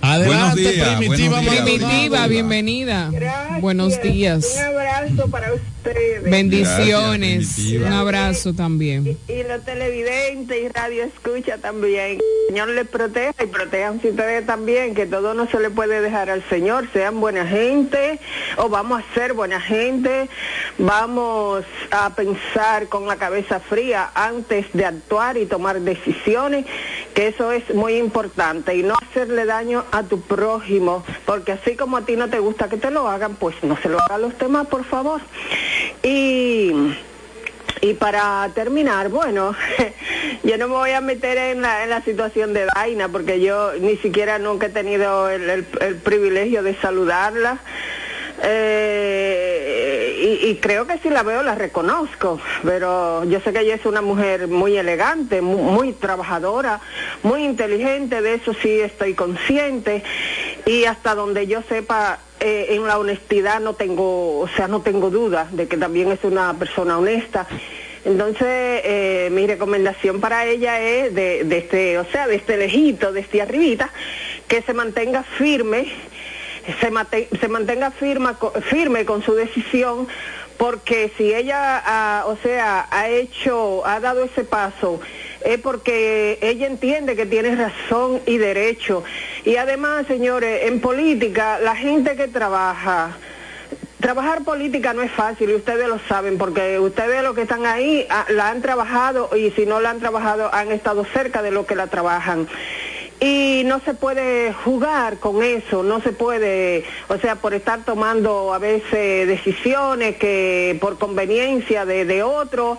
Adelante, Buenos días, primitiva buenos días. Primitiva, bienvenida. Buenos días. Un abrazo para ustedes. Bendiciones. Gracias. Un abrazo también. Y los televidentes y radio escucha también. El Señor les proteja y protejanse ustedes también, que todo no se le puede dejar al Señor. Sean buena gente o vamos a ser buena gente. Vamos a pensar con la cabeza fría antes de actuar y tomar decisiones, que eso es muy importante. Y no hacerle daño a tu prójimo, porque así como a ti no te gusta que te lo hagan, pues no se lo hagan los demás, por favor. Y y para terminar, bueno, yo no me voy a meter en la, en la situación de Daina porque yo ni siquiera nunca he tenido el, el- el privilegio de saludarla. Eh, y, creo que si la veo la reconozco, pero yo sé que ella es una mujer muy elegante, mu- muy, trabajadora, muy inteligente, de eso sí estoy consciente y hasta donde yo sepa eh, en la honestidad no tengo, o sea, no tengo duda de que también es una persona honesta. Entonces, eh, mi recomendación para ella es de, de este, o sea, de este lejito, de este arribita, que se mantenga firme, se, se mantenga firma, firme con su decisión, porque si ella, ah, o sea, ha hecho, ha dado ese paso, es porque ella entiende que tiene razón y derecho. Y además, señores, en política, la gente que trabaja, Trabajar política no es fácil y ustedes lo saben porque ustedes los que están ahí ah, la han trabajado y si no la han trabajado han estado cerca de lo que la trabajan. Y no se puede jugar con eso, no se puede, o sea, por estar tomando a veces decisiones que por conveniencia de, de otro,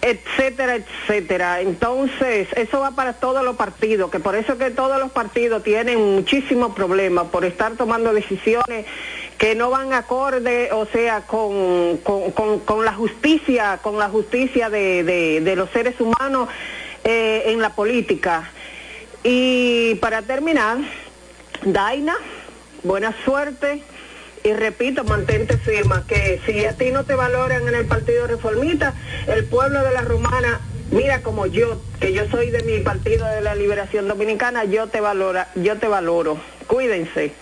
etcétera, etcétera. Entonces, eso va para todos los partidos, que por eso que todos los partidos tienen muchísimos problemas por estar tomando decisiones que no van acorde, o sea, con, con, con- la justicia, con la justicia de, de- de los seres humanos eh, en la política. Y para terminar, Daina, buena suerte. Y repito, mantente firma, que si a ti no te valoran en el Partido Reformista, el pueblo de la Romana, mira como yo, que yo soy de mi Partido de la Liberación Dominicana, yo te valora, yo te valoro. Cuídense.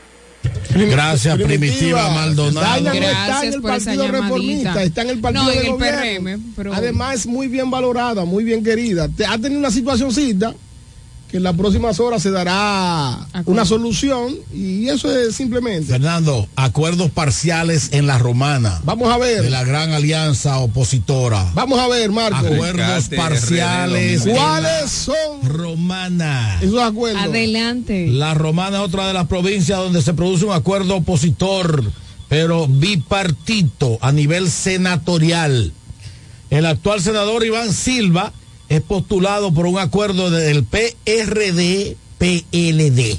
Gracias, Primitiva, Maldonado. Daina no está en el Partido. Reformista, está en el Partido No, en de el Gobierno. PRM, pero- Además, es muy bien valorada, muy bien querida. Te- Ha tenido una situacióncita que en las próximas horas se dará una solución y eso es simplemente. Fernando, acuerdos parciales en la romana. Vamos a ver. De la gran alianza opositora. Vamos a ver, Marco. Acuerdos parciales. ¿Cuáles son Romana. esos acuerdos? Adelante. La romana es otra de las provincias donde se produce un acuerdo opositor, pero bipartito a nivel senatorial. El actual senador Iván Silva es postulado por un acuerdo del PRD-PLD,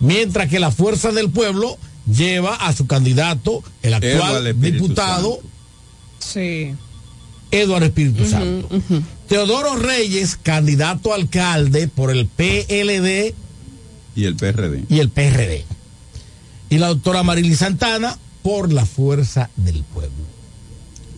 mientras que la Fuerza del Pueblo lleva a su candidato, el actual diputado Sí. Eduardo Espíritu Santo. Teodoro Reyes, candidato a alcalde por el PLD, Y el PRD. y el PRD. Y la doctora Marily Santana por la fuerza del pueblo.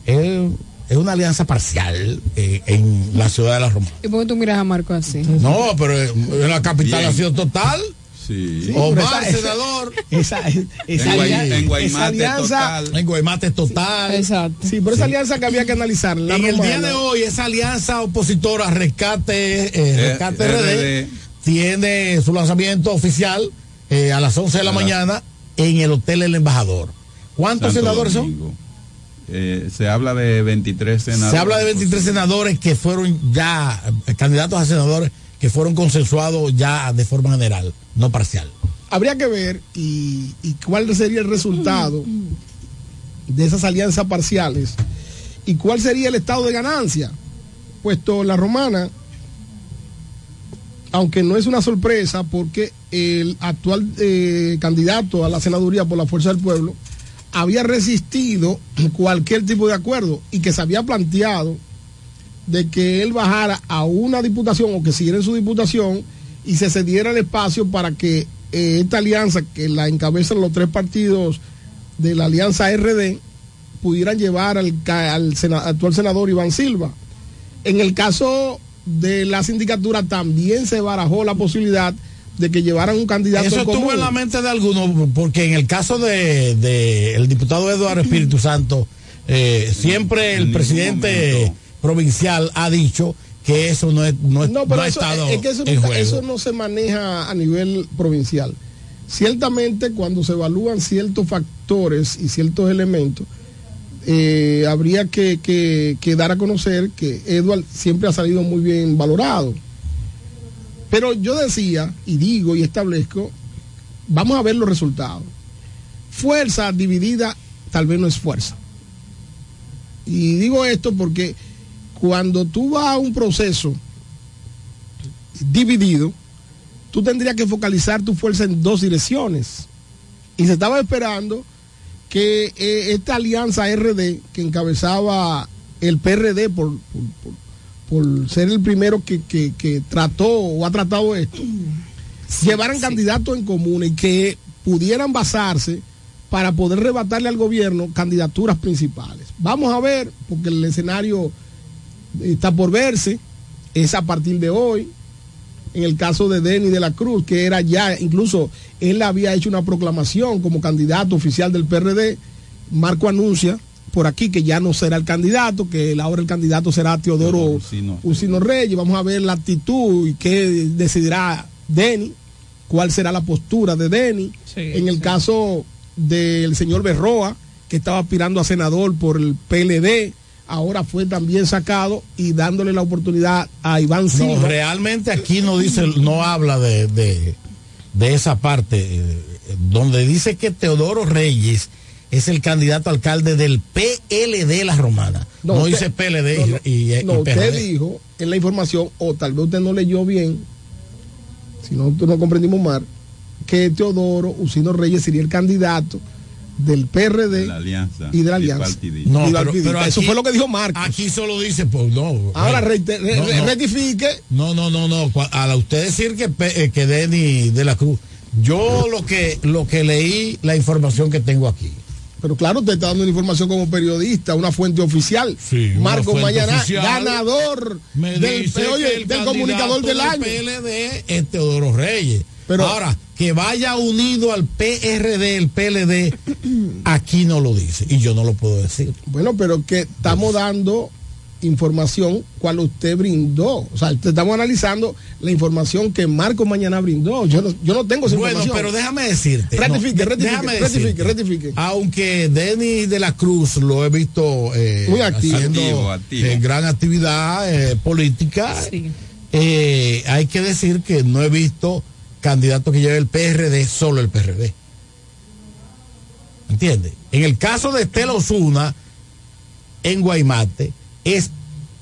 Es, es una alianza parcial eh, en la ciudad de la Roma. ¿Y por qué tú miras a Marco así? No, pero en la capital Bien. ha sido total. Sí. Omar, esa- senador. Esa, esa, En Guaymate esa alianza, total. En Guaymate total. Exacto. sí, pero esa alianza que había que analizar. La en el día romana, de hoy, esa alianza opositora Rescate, eh, Rescate RD, RD. tiene su lanzamiento oficial eh, a las 11 de la mañana en el Hotel El Embajador. ¿Cuántos Santo senadores son? Eh, se habla de 23 senadores. Se habla de 23 senadores que fueron ya, eh, candidatos a senadores que fueron consensuados ya de forma general, no parcial. habría que ver y, y cuál sería el resultado de esas alianzas parciales y cuál sería el estado de ganancia, puesto la romana, aunque no es una sorpresa porque el actual eh, candidato a la senaduría por la Fuerza del Pueblo había resistido cualquier tipo de acuerdo y que se había planteado de que él bajara a una diputación o que siguiera en su diputación y se cediera el espacio para que eh, esta alianza que la encabezan los tres partidos de la alianza RD pudieran llevar al, actual senador Iván Silva. En el caso de la sindicatura también se barajó la posibilidad de que llevaran un candidato Eso estuvo común. en la mente de algunos, porque en el caso de, de el diputado Eduardo Espíritu Santo, eh, siempre el presidente momento. provincial ha dicho que eso no, es, no, es- No, no pero ha estado es que eso, en no- juego. eso no se maneja a nivel provincial. Ciertamente, cuando se evalúan ciertos factores y ciertos elementos, eh, habría que, que- que dar a conocer que Edward siempre ha salido muy bien valorado. Pero yo decía, y digo y establezco, vamos a ver los resultados. Fuerza dividida tal vez no es fuerza. Y digo esto porque cuando tú vas a un proceso dividido, tú tendrías que focalizar tu fuerza en dos direcciones. Y se estaba esperando que eh, esta alianza RD que encabezaba el PRD por, por ser el primero que, que- que trató o ha tratado esto, llevaran candidatos en común y que pudieran basarse para poder rebatarle al gobierno candidaturas principales. Vamos a ver, porque el escenario está por verse, es a partir de hoy. En el caso de Denny de la Cruz, que era ya, incluso él había hecho una proclamación como candidato oficial del PRD. Marco anuncia por aquí que ya no será el candidato, que ahora el candidato será Teodoro Usino. Usino Reyes. Vamos a ver la actitud y qué decidirá Denny, cuál será la postura de Denny. en el caso del señor Berroa, que estaba aspirando a senador por el PLD, ahora fue también sacado y dándole la oportunidad a Iván No, Silva. realmente aquí no dice, no habla de, de, de esa parte, eh, donde dice que Teodoro Reyes es el candidato a alcalde del PLD La Romana. No, usted- dice PLD no, no, y, y- y no, usted dijo en la información, o tal vez usted no leyó bien, si no, no comprendimos mal, que Teodoro Usino Reyes sería el candidato del PRD la alianza y de la alianza. No, pero, Eso fue lo que dijo Marcos. Aquí solo dice, pues no. Ahora re- no, re- no. rectifique. No, no, no, no. A usted decir que, eh, que Denny de la Cruz, yo lo que, lo que leí, la información que tengo aquí. Pero claro, usted está dando una información como periodista, una fuente oficial. Sí, Marco Mañana, ganador Me del, oye, el del comunicador del candidato año. PLD es Teodoro Reyes. Pero- Ahora, que vaya unido al PRD, el PLD, aquí no lo dice. Y yo no lo puedo decir. Bueno, pero que estamos dando información cual usted brindó. O sea, te estamos analizando la información que Marco Mañana brindó. Yo no, yo no tengo esa Bueno, información. pero déjame decirte. Rectifique, no, rectifique, déjame rectifique. Aunque Denny de la Cruz lo he visto eh, Muy activo. haciendo Activo, activo. eh, gran actividad eh, política, Sí. eh, hay que decir que no he visto candidato que lleve el PRD, solo el PRD. ¿Entiendes? En el caso de Estela Osuna, en Guaymate, es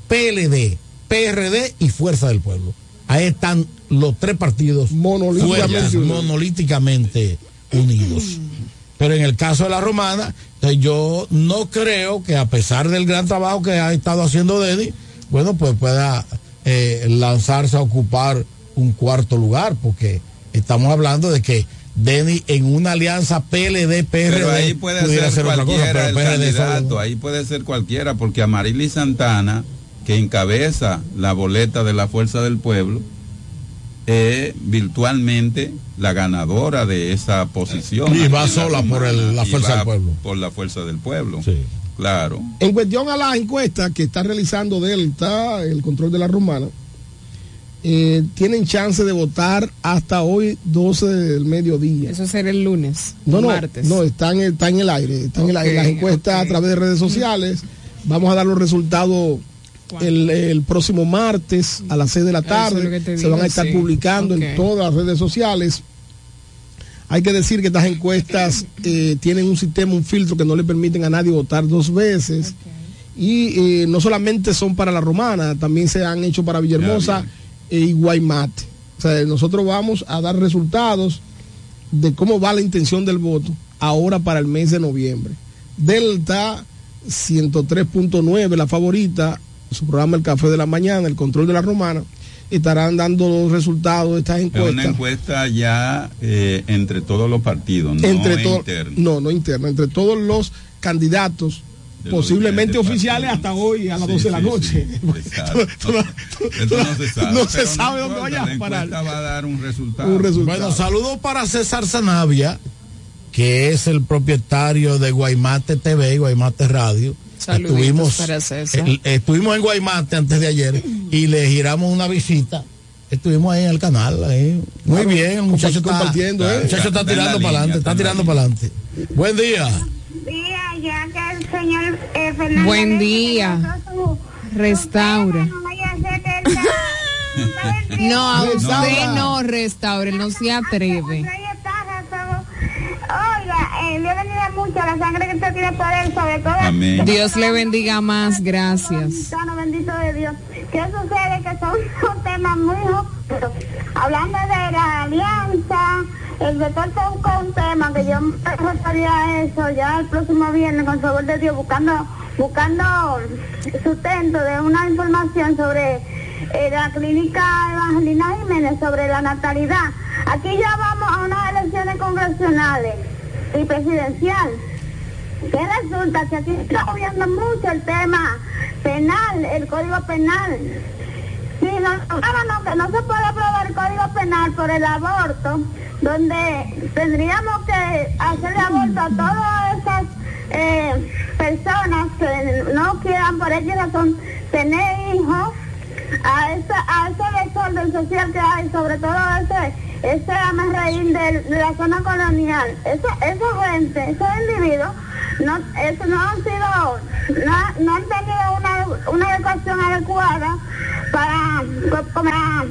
PLD, PRD y Fuerza del Pueblo. Ahí están los tres partidos Monolíticamente unidos. monolíticamente unidos. Pero en el caso de la romana, yo no creo que a pesar del gran trabajo que ha estado haciendo Denny, bueno, pues pueda eh, lanzarse a ocupar un cuarto lugar, porque Estamos hablando de que Denny en una alianza PLD PRD Pero ahí puede pudiera ser hacer otra cosa, cualquiera pero el PRD solo candidato, ahí puede ser cualquiera, porque Amarili Santana, que encabeza la boleta de la Fuerza del Pueblo, es virtualmente la ganadora de esa posición. Y va sola por el- la Fuerza del Pueblo. Por la Fuerza del Pueblo. Claro. En cuestión a la encuesta que está realizando Delta, el control de la romana, eh, tienen chance de votar hasta hoy 12 del mediodía. Eso será el lunes. No, no, martes. no, está en el, está en el aire, está en el aire. Las encuestas a través de redes sociales. Vamos a dar los resultados el, el próximo martes a las 6 de la es tarde. Se digo, van a estar sí. publicando en todas las redes sociales. Hay que decir que estas encuestas eh, tienen un sistema, un filtro que no le permiten a nadie votar dos veces. Y eh, no solamente son para la romana, también se han hecho para Villahermosa y Guaymate. O sea, nosotros vamos a dar resultados de cómo va la intención del voto ahora para el mes de noviembre. Delta 103.9, la favorita, su programa El Café de la Mañana, el control de la romana, estarán dando los resultados de estas Es una encuestas. encuesta ya eh, entre todos los partidos, no entre todos interna. no no interna entre todos los candidatos posiblemente oficiales hasta hoy a las Sí, 12 de la sí, noche no se sabe. no se pero sabe dónde vaya a parar. va a dar un resultado. Un resultado. Bueno, saludos para César Sanavia, que es el propietario de Guaymate TV y Guaymate Radio. Saluditos estuvimos, para César. eh, estuvimos en Guaymate antes de ayer y le giramos una visita. Estuvimos ahí en el canal. ahí. Muy Claro, bien, el muchacho está, compartiendo, ¿eh? el muchacho está Está tirando para adelante, está está tirando para adelante. Buen día. día, ya que el señor eh, Fernando Buen día. su- Restaura. no a él No, usted Restaura. no restaure, no se atreve. Oiga, eh, Dios bendiga mucho la sangre que usted tiene poder sobre todo. Amén. Dios le bendiga más, gracias. Bendito de Dios. ¿Qué sucede? Que son, temas muy. Hablando de la alianza, el sector toca un tema que yo me refería a eso ya el próximo viernes, con favor de Dios, buscando, buscando sustento de una información sobre eh, la clínica Evangelina Jiménez, sobre la natalidad. Aquí ya vamos a unas elecciones congresionales y presidenciales. Que resulta que aquí está moviendo mucho el tema penal, el código penal. Si no, ahora no, que no se puede aprobar el código penal por el aborto, donde tendríamos que hacerle aborto a todas esas eh, personas que no quieran por X razón tener hijos, a, esa, a ese desorden social que hay, sobre todo ese, ese amarreín de, de la zona colonial. Eso, esa gente, esos individuos, no, eso no han sido, no, no han tenido una, una educación adecuada para, para